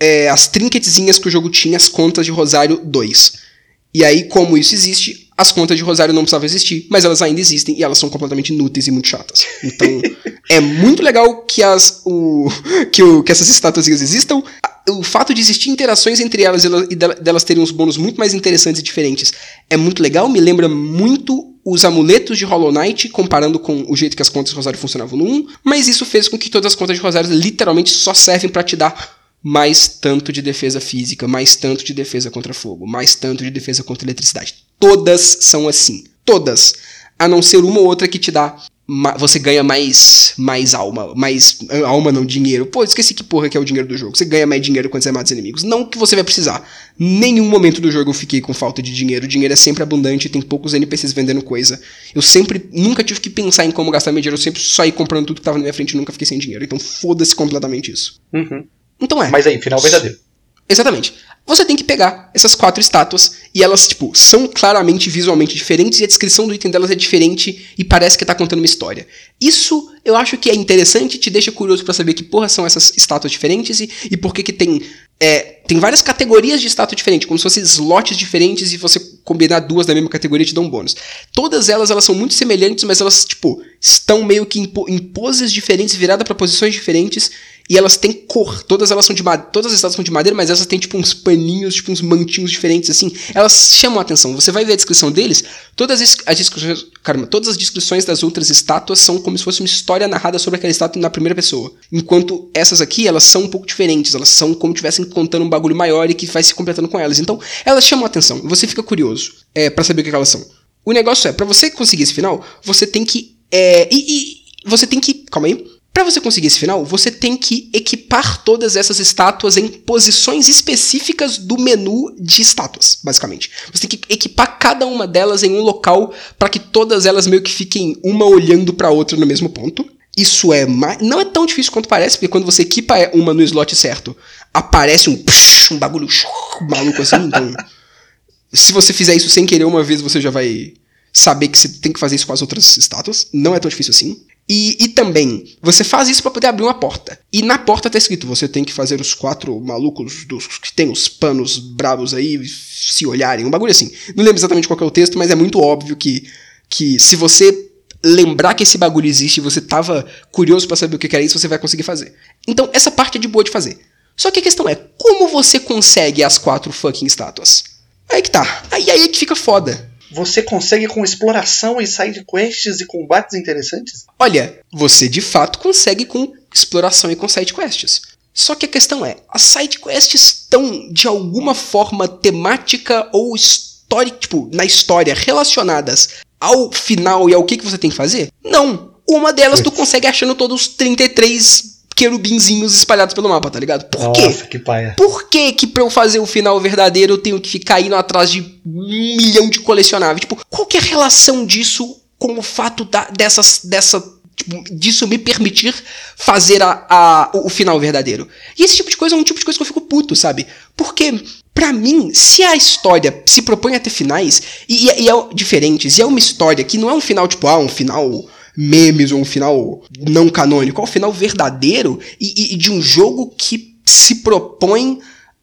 é, as trinketzinhas que o jogo tinha, as contas de Rosário 2. E aí, como isso existe, as contas de Rosário não precisavam existir, mas elas ainda existem e elas são completamente inúteis e muito chatas. Então, <laughs> é muito legal que, as, o, <laughs> que, o, que essas estátuas existam. O fato de existir interações entre elas e delas terem uns bônus muito mais interessantes e diferentes é muito legal, me lembra muito os amuletos de Hollow Knight, comparando com o jeito que as contas de Rosário funcionavam no 1, mas isso fez com que todas as contas de Rosário literalmente só servem para te dar mais tanto de defesa física, mais tanto de defesa contra fogo, mais tanto de defesa contra eletricidade. Todas são assim. Todas. A não ser uma ou outra que te dá. Você ganha mais mais alma. Mais. Alma não, dinheiro. Pô, esqueci que porra que é o dinheiro do jogo. Você ganha mais dinheiro quando você mata os inimigos. Não que você vai precisar. Nenhum momento do jogo eu fiquei com falta de dinheiro. O dinheiro é sempre abundante, tem poucos NPCs vendendo coisa. Eu sempre. Nunca tive que pensar em como gastar meu dinheiro. Eu sempre ia comprando tudo que tava na minha frente e nunca fiquei sem dinheiro. Então foda-se completamente isso.
Uhum.
Então é.
Mas aí, final verdadeiro.
Exatamente. Você tem que pegar essas quatro estátuas e elas, tipo, são claramente visualmente diferentes e a descrição do item delas é diferente e parece que tá contando uma história. Isso eu acho que é interessante, te deixa curioso para saber que porra são essas estátuas diferentes e, e por que que tem é, tem várias categorias de estátua diferentes, como se fossem slots diferentes e você combinar duas da mesma categoria te dá um bônus. Todas elas, elas são muito semelhantes, mas elas, tipo, estão meio que em poses diferentes, viradas para posições diferentes e elas têm cor. Todas elas são de madeira. Todas as estátuas são de madeira, mas elas têm tipo uns paninhos, tipo uns mantinhos diferentes, assim. Elas chamam a atenção. Você vai ver a descrição deles. Todas as, as descrições. Caramba, todas as descrições das outras estátuas são como se fosse uma história narrada sobre aquela estátua na primeira pessoa. Enquanto essas aqui, elas são um pouco diferentes. Elas são como se estivessem contando um bagulho maior e que vai se completando com elas. Então, elas chamam a atenção. Você fica curioso é, para saber o que elas são. O negócio é, para você conseguir esse final, você tem que. É, e, e você tem que. Calma aí para você conseguir esse final, você tem que equipar todas essas estátuas em posições específicas do menu de estátuas, basicamente. Você tem que equipar cada uma delas em um local para que todas elas meio que fiquem uma olhando para a outra no mesmo ponto. Isso é mais... não é tão difícil quanto parece, porque quando você equipa uma no slot certo, aparece um um bagulho maluco assim, então <laughs> se você fizer isso sem querer uma vez, você já vai saber que você tem que fazer isso com as outras estátuas. Não é tão difícil assim. E, e também, você faz isso para poder abrir uma porta. E na porta tá escrito: você tem que fazer os quatro malucos dos que tem os panos bravos aí se olharem. Um bagulho assim. Não lembro exatamente qual é o texto, mas é muito óbvio que, que se você lembrar que esse bagulho existe e você tava curioso para saber o que era isso, você vai conseguir fazer. Então, essa parte é de boa de fazer. Só que a questão é: como você consegue as quatro fucking estátuas? Aí que tá. Aí aí que fica foda
você consegue com exploração e side quests e combates interessantes?
Olha, você de fato consegue com exploração e com side quests. Só que a questão é, as side quests estão de alguma forma temática ou história, tipo, na história relacionadas ao final e ao que, que você tem que fazer? Não. Uma delas tu consegue achando todos os 33 querubinzinhos espalhados pelo mapa, tá ligado? Por
Nossa,
quê?
que paia.
Por que que pra eu fazer o final verdadeiro eu tenho que ficar indo atrás de um milhão de colecionáveis? Tipo, qual que é a relação disso com o fato da, dessas, dessa Tipo, disso me permitir fazer a, a, o final verdadeiro. E esse tipo de coisa é um tipo de coisa que eu fico puto, sabe? Porque, para mim, se a história se propõe a ter finais, e, e, é diferentes, e é uma história que não é um final tipo, ah, um final memes ou um final não canônico, é um final verdadeiro e, e de um jogo que se propõe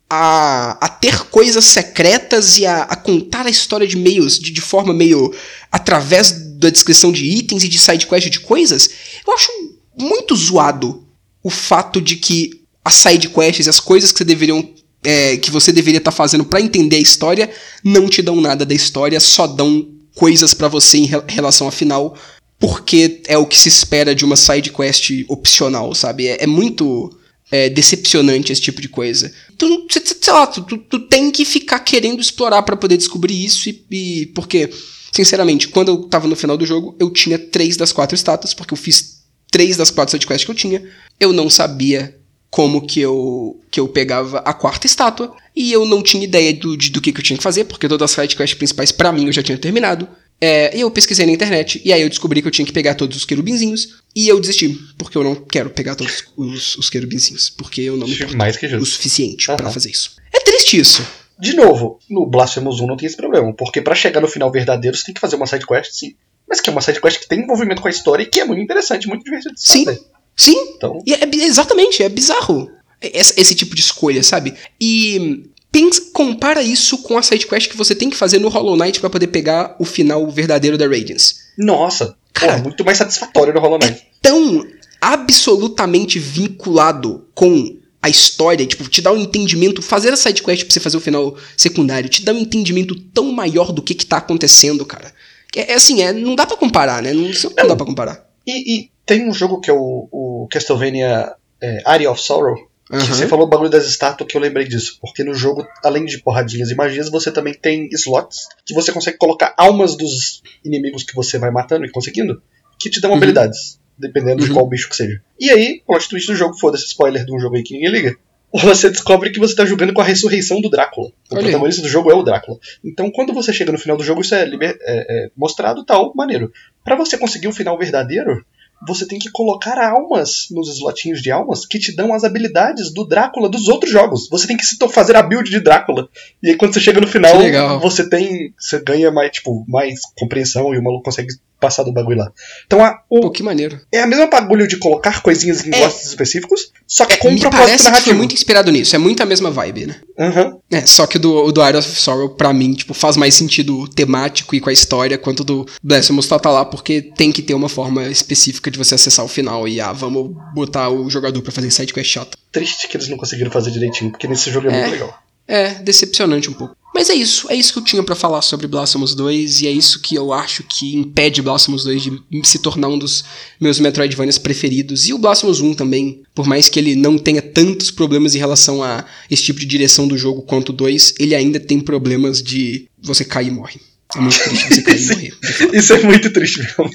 a, a ter coisas secretas e a, a contar a história de meios, de, de, forma meio através da descrição de itens e de sidequest de coisas, eu acho muito zoado o fato de que as side quests, as coisas que você deveriam é, que você deveria estar tá fazendo para entender a história, não te dão nada da história, só dão coisas para você em re relação à final, porque é o que se espera de uma side quest opcional, sabe? É, é muito é, decepcionante esse tipo de coisa. Então, sei lá, tu, tu, tu tem que ficar querendo explorar para poder descobrir isso e, e, porque, sinceramente, quando eu tava no final do jogo, eu tinha três das quatro estátuas, porque eu fiz três das quatro sidequests que eu tinha. Eu não sabia como que eu, que eu pegava a quarta estátua, e eu não tinha ideia do, de, do que, que eu tinha que fazer, porque todas as sidequests principais para mim eu já tinha terminado. É, e eu pesquisei na internet, e aí eu descobri que eu tinha que pegar todos os querubinzinhos, e eu desisti, porque eu não quero pegar todos os, os querubinzinhos, porque eu não me importo
Mais que
o suficiente uhum. para fazer isso. É triste isso.
De novo, no Blasphemous 1 não tem esse problema, porque para chegar no final verdadeiro você tem que fazer uma sidequest, sim. Mas que é uma sidequest que tem envolvimento com a história e que é muito interessante, muito divertido
Sim. Fazer. Sim. Então... E é, exatamente, é bizarro esse, esse, tipo de escolha, sabe? E pensa, compara isso com a sidequest que você tem que fazer no Hollow Knight para poder pegar o final verdadeiro da Radiance.
Nossa, cara, muito mais satisfatório no Hollow Knight.
É tão absolutamente vinculado com a história, tipo, te dá um entendimento, fazer a sidequest pra você fazer o final secundário, te dá um entendimento tão maior do que que tá acontecendo, cara. É, é assim, é, não dá para comparar, né? Não, não, não dá pra comparar.
E, e, tem um jogo que é o, o Castlevania é, Area of Sorrow, Uhum. Você falou o bagulho das estátuas que eu lembrei disso. Porque no jogo, além de porradinhas e magias, você também tem slots que você consegue colocar almas dos inimigos que você vai matando e conseguindo, que te dão uhum. habilidades, dependendo uhum. de qual bicho que seja. E aí, plot twist do jogo, foda-se spoiler de um jogo aí que ninguém liga. <laughs> Você descobre que você está jogando com a ressurreição do Drácula. O Olha. protagonista do jogo é o Drácula. Então, quando você chega no final do jogo, isso é, liber... é, é mostrado tal, maneiro. Para você conseguir o final verdadeiro, você tem que colocar almas nos slotinhos de almas que te dão as habilidades do Drácula dos outros jogos. Você tem que fazer a build de Drácula. E aí quando você chega no final, você tem. Você ganha mais, tipo, mais compreensão e o maluco consegue passar do bagulho lá. Então a,
o, Pô, que maneiro.
É a mesma bagulho de colocar coisinhas em é. gostos específicos, só que é, com um propósito
parece narrativo. Que foi muito inspirado nisso, é muito a mesma vibe, né?
Uhum.
É, só que do, do Art of Sorrow, pra mim, tipo, faz mais sentido temático e com a história, quanto do Blasphemous tá, tá lá, porque tem que ter uma forma específica de você acessar o final e, ah, vamos botar o jogador pra fazer sidequest chata.
Triste que eles não conseguiram fazer direitinho, porque nesse jogo é, é. muito legal.
É, decepcionante um pouco. Mas é isso, é isso que eu tinha para falar sobre Blasphemous 2 e é isso que eu acho que impede Blasphemous 2 de se tornar um dos meus Metroidvanias preferidos. E o Blasphemous 1 também, por mais que ele não tenha tantos problemas em relação a esse tipo de direção do jogo quanto o 2, ele ainda tem problemas de você cair e morre. É muito triste você cair e morrer.
Isso é muito triste mesmo.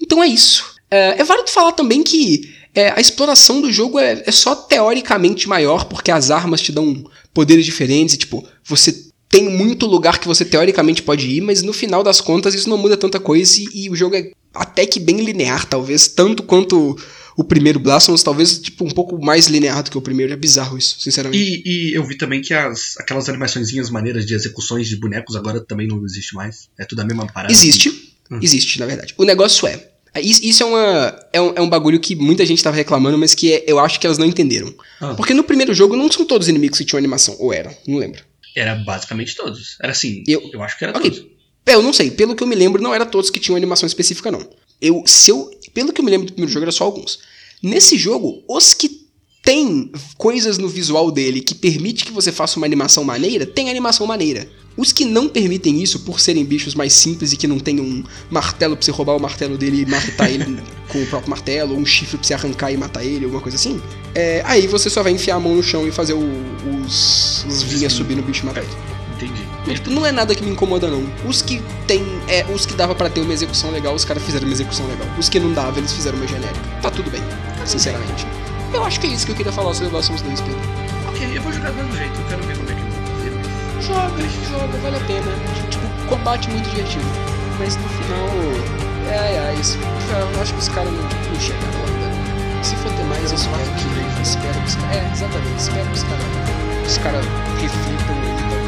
então é isso. É, é válido falar também que é, a exploração do jogo é, é, só teoricamente maior, porque as armas te dão poderes diferentes, e, tipo, você tem muito lugar que você teoricamente pode ir, mas no final das contas isso não muda tanta coisa e, e o jogo é até que bem linear, talvez, tanto quanto o primeiro Blasphemous, talvez tipo um pouco mais linear do que o primeiro, é bizarro isso, sinceramente.
E, e eu vi também que as, aquelas animaçõezinhas maneiras de execuções de bonecos agora também não existe mais, é tudo a mesma parada.
Existe, hum. existe, na verdade. O negócio é, isso é, uma, é, um, é um bagulho que muita gente tava reclamando, mas que é, eu acho que elas não entenderam. Ah. Porque no primeiro jogo não são todos os inimigos que tinham animação, ou eram, não lembro.
Era basicamente todos. Era assim, eu, eu acho que era okay. todos.
É, eu não sei, pelo que eu me lembro, não era todos que tinham animação específica, não. Eu, se eu, pelo que eu me lembro do primeiro jogo, era só alguns. Nesse jogo, os que tem coisas no visual dele que permite que você faça uma animação maneira, tem animação maneira. Os que não permitem isso, por serem bichos mais simples e que não tem um martelo pra você roubar o martelo dele e matar ele <laughs> com o próprio martelo, ou um chifre pra você arrancar e matar ele, alguma coisa assim, é, aí você só vai enfiar a mão no chão e fazer o, os, os vinhas subir no bicho e matar ele.
Entendi.
Tipo, não é nada que me incomoda, não. Os que tem. É, os que dava para ter uma execução legal, os caras fizeram uma execução legal. Os que não dava, eles fizeram uma genérica. Tá tudo bem, sinceramente. Eu acho que é isso que eu queria falar sobre Last of Us 2, Pedro.
Ok, eu vou jogar do mesmo jeito, eu quero ver como é que
Joga, joga, vale a pena. Tipo, combate muito divertido. Mas no final. É, é, isso. Eu acho que os caras não, não chegaram ainda. Se for ter mais, eu que. Espero que os caras. É, exatamente. Espero que os caras. Os caras reflitam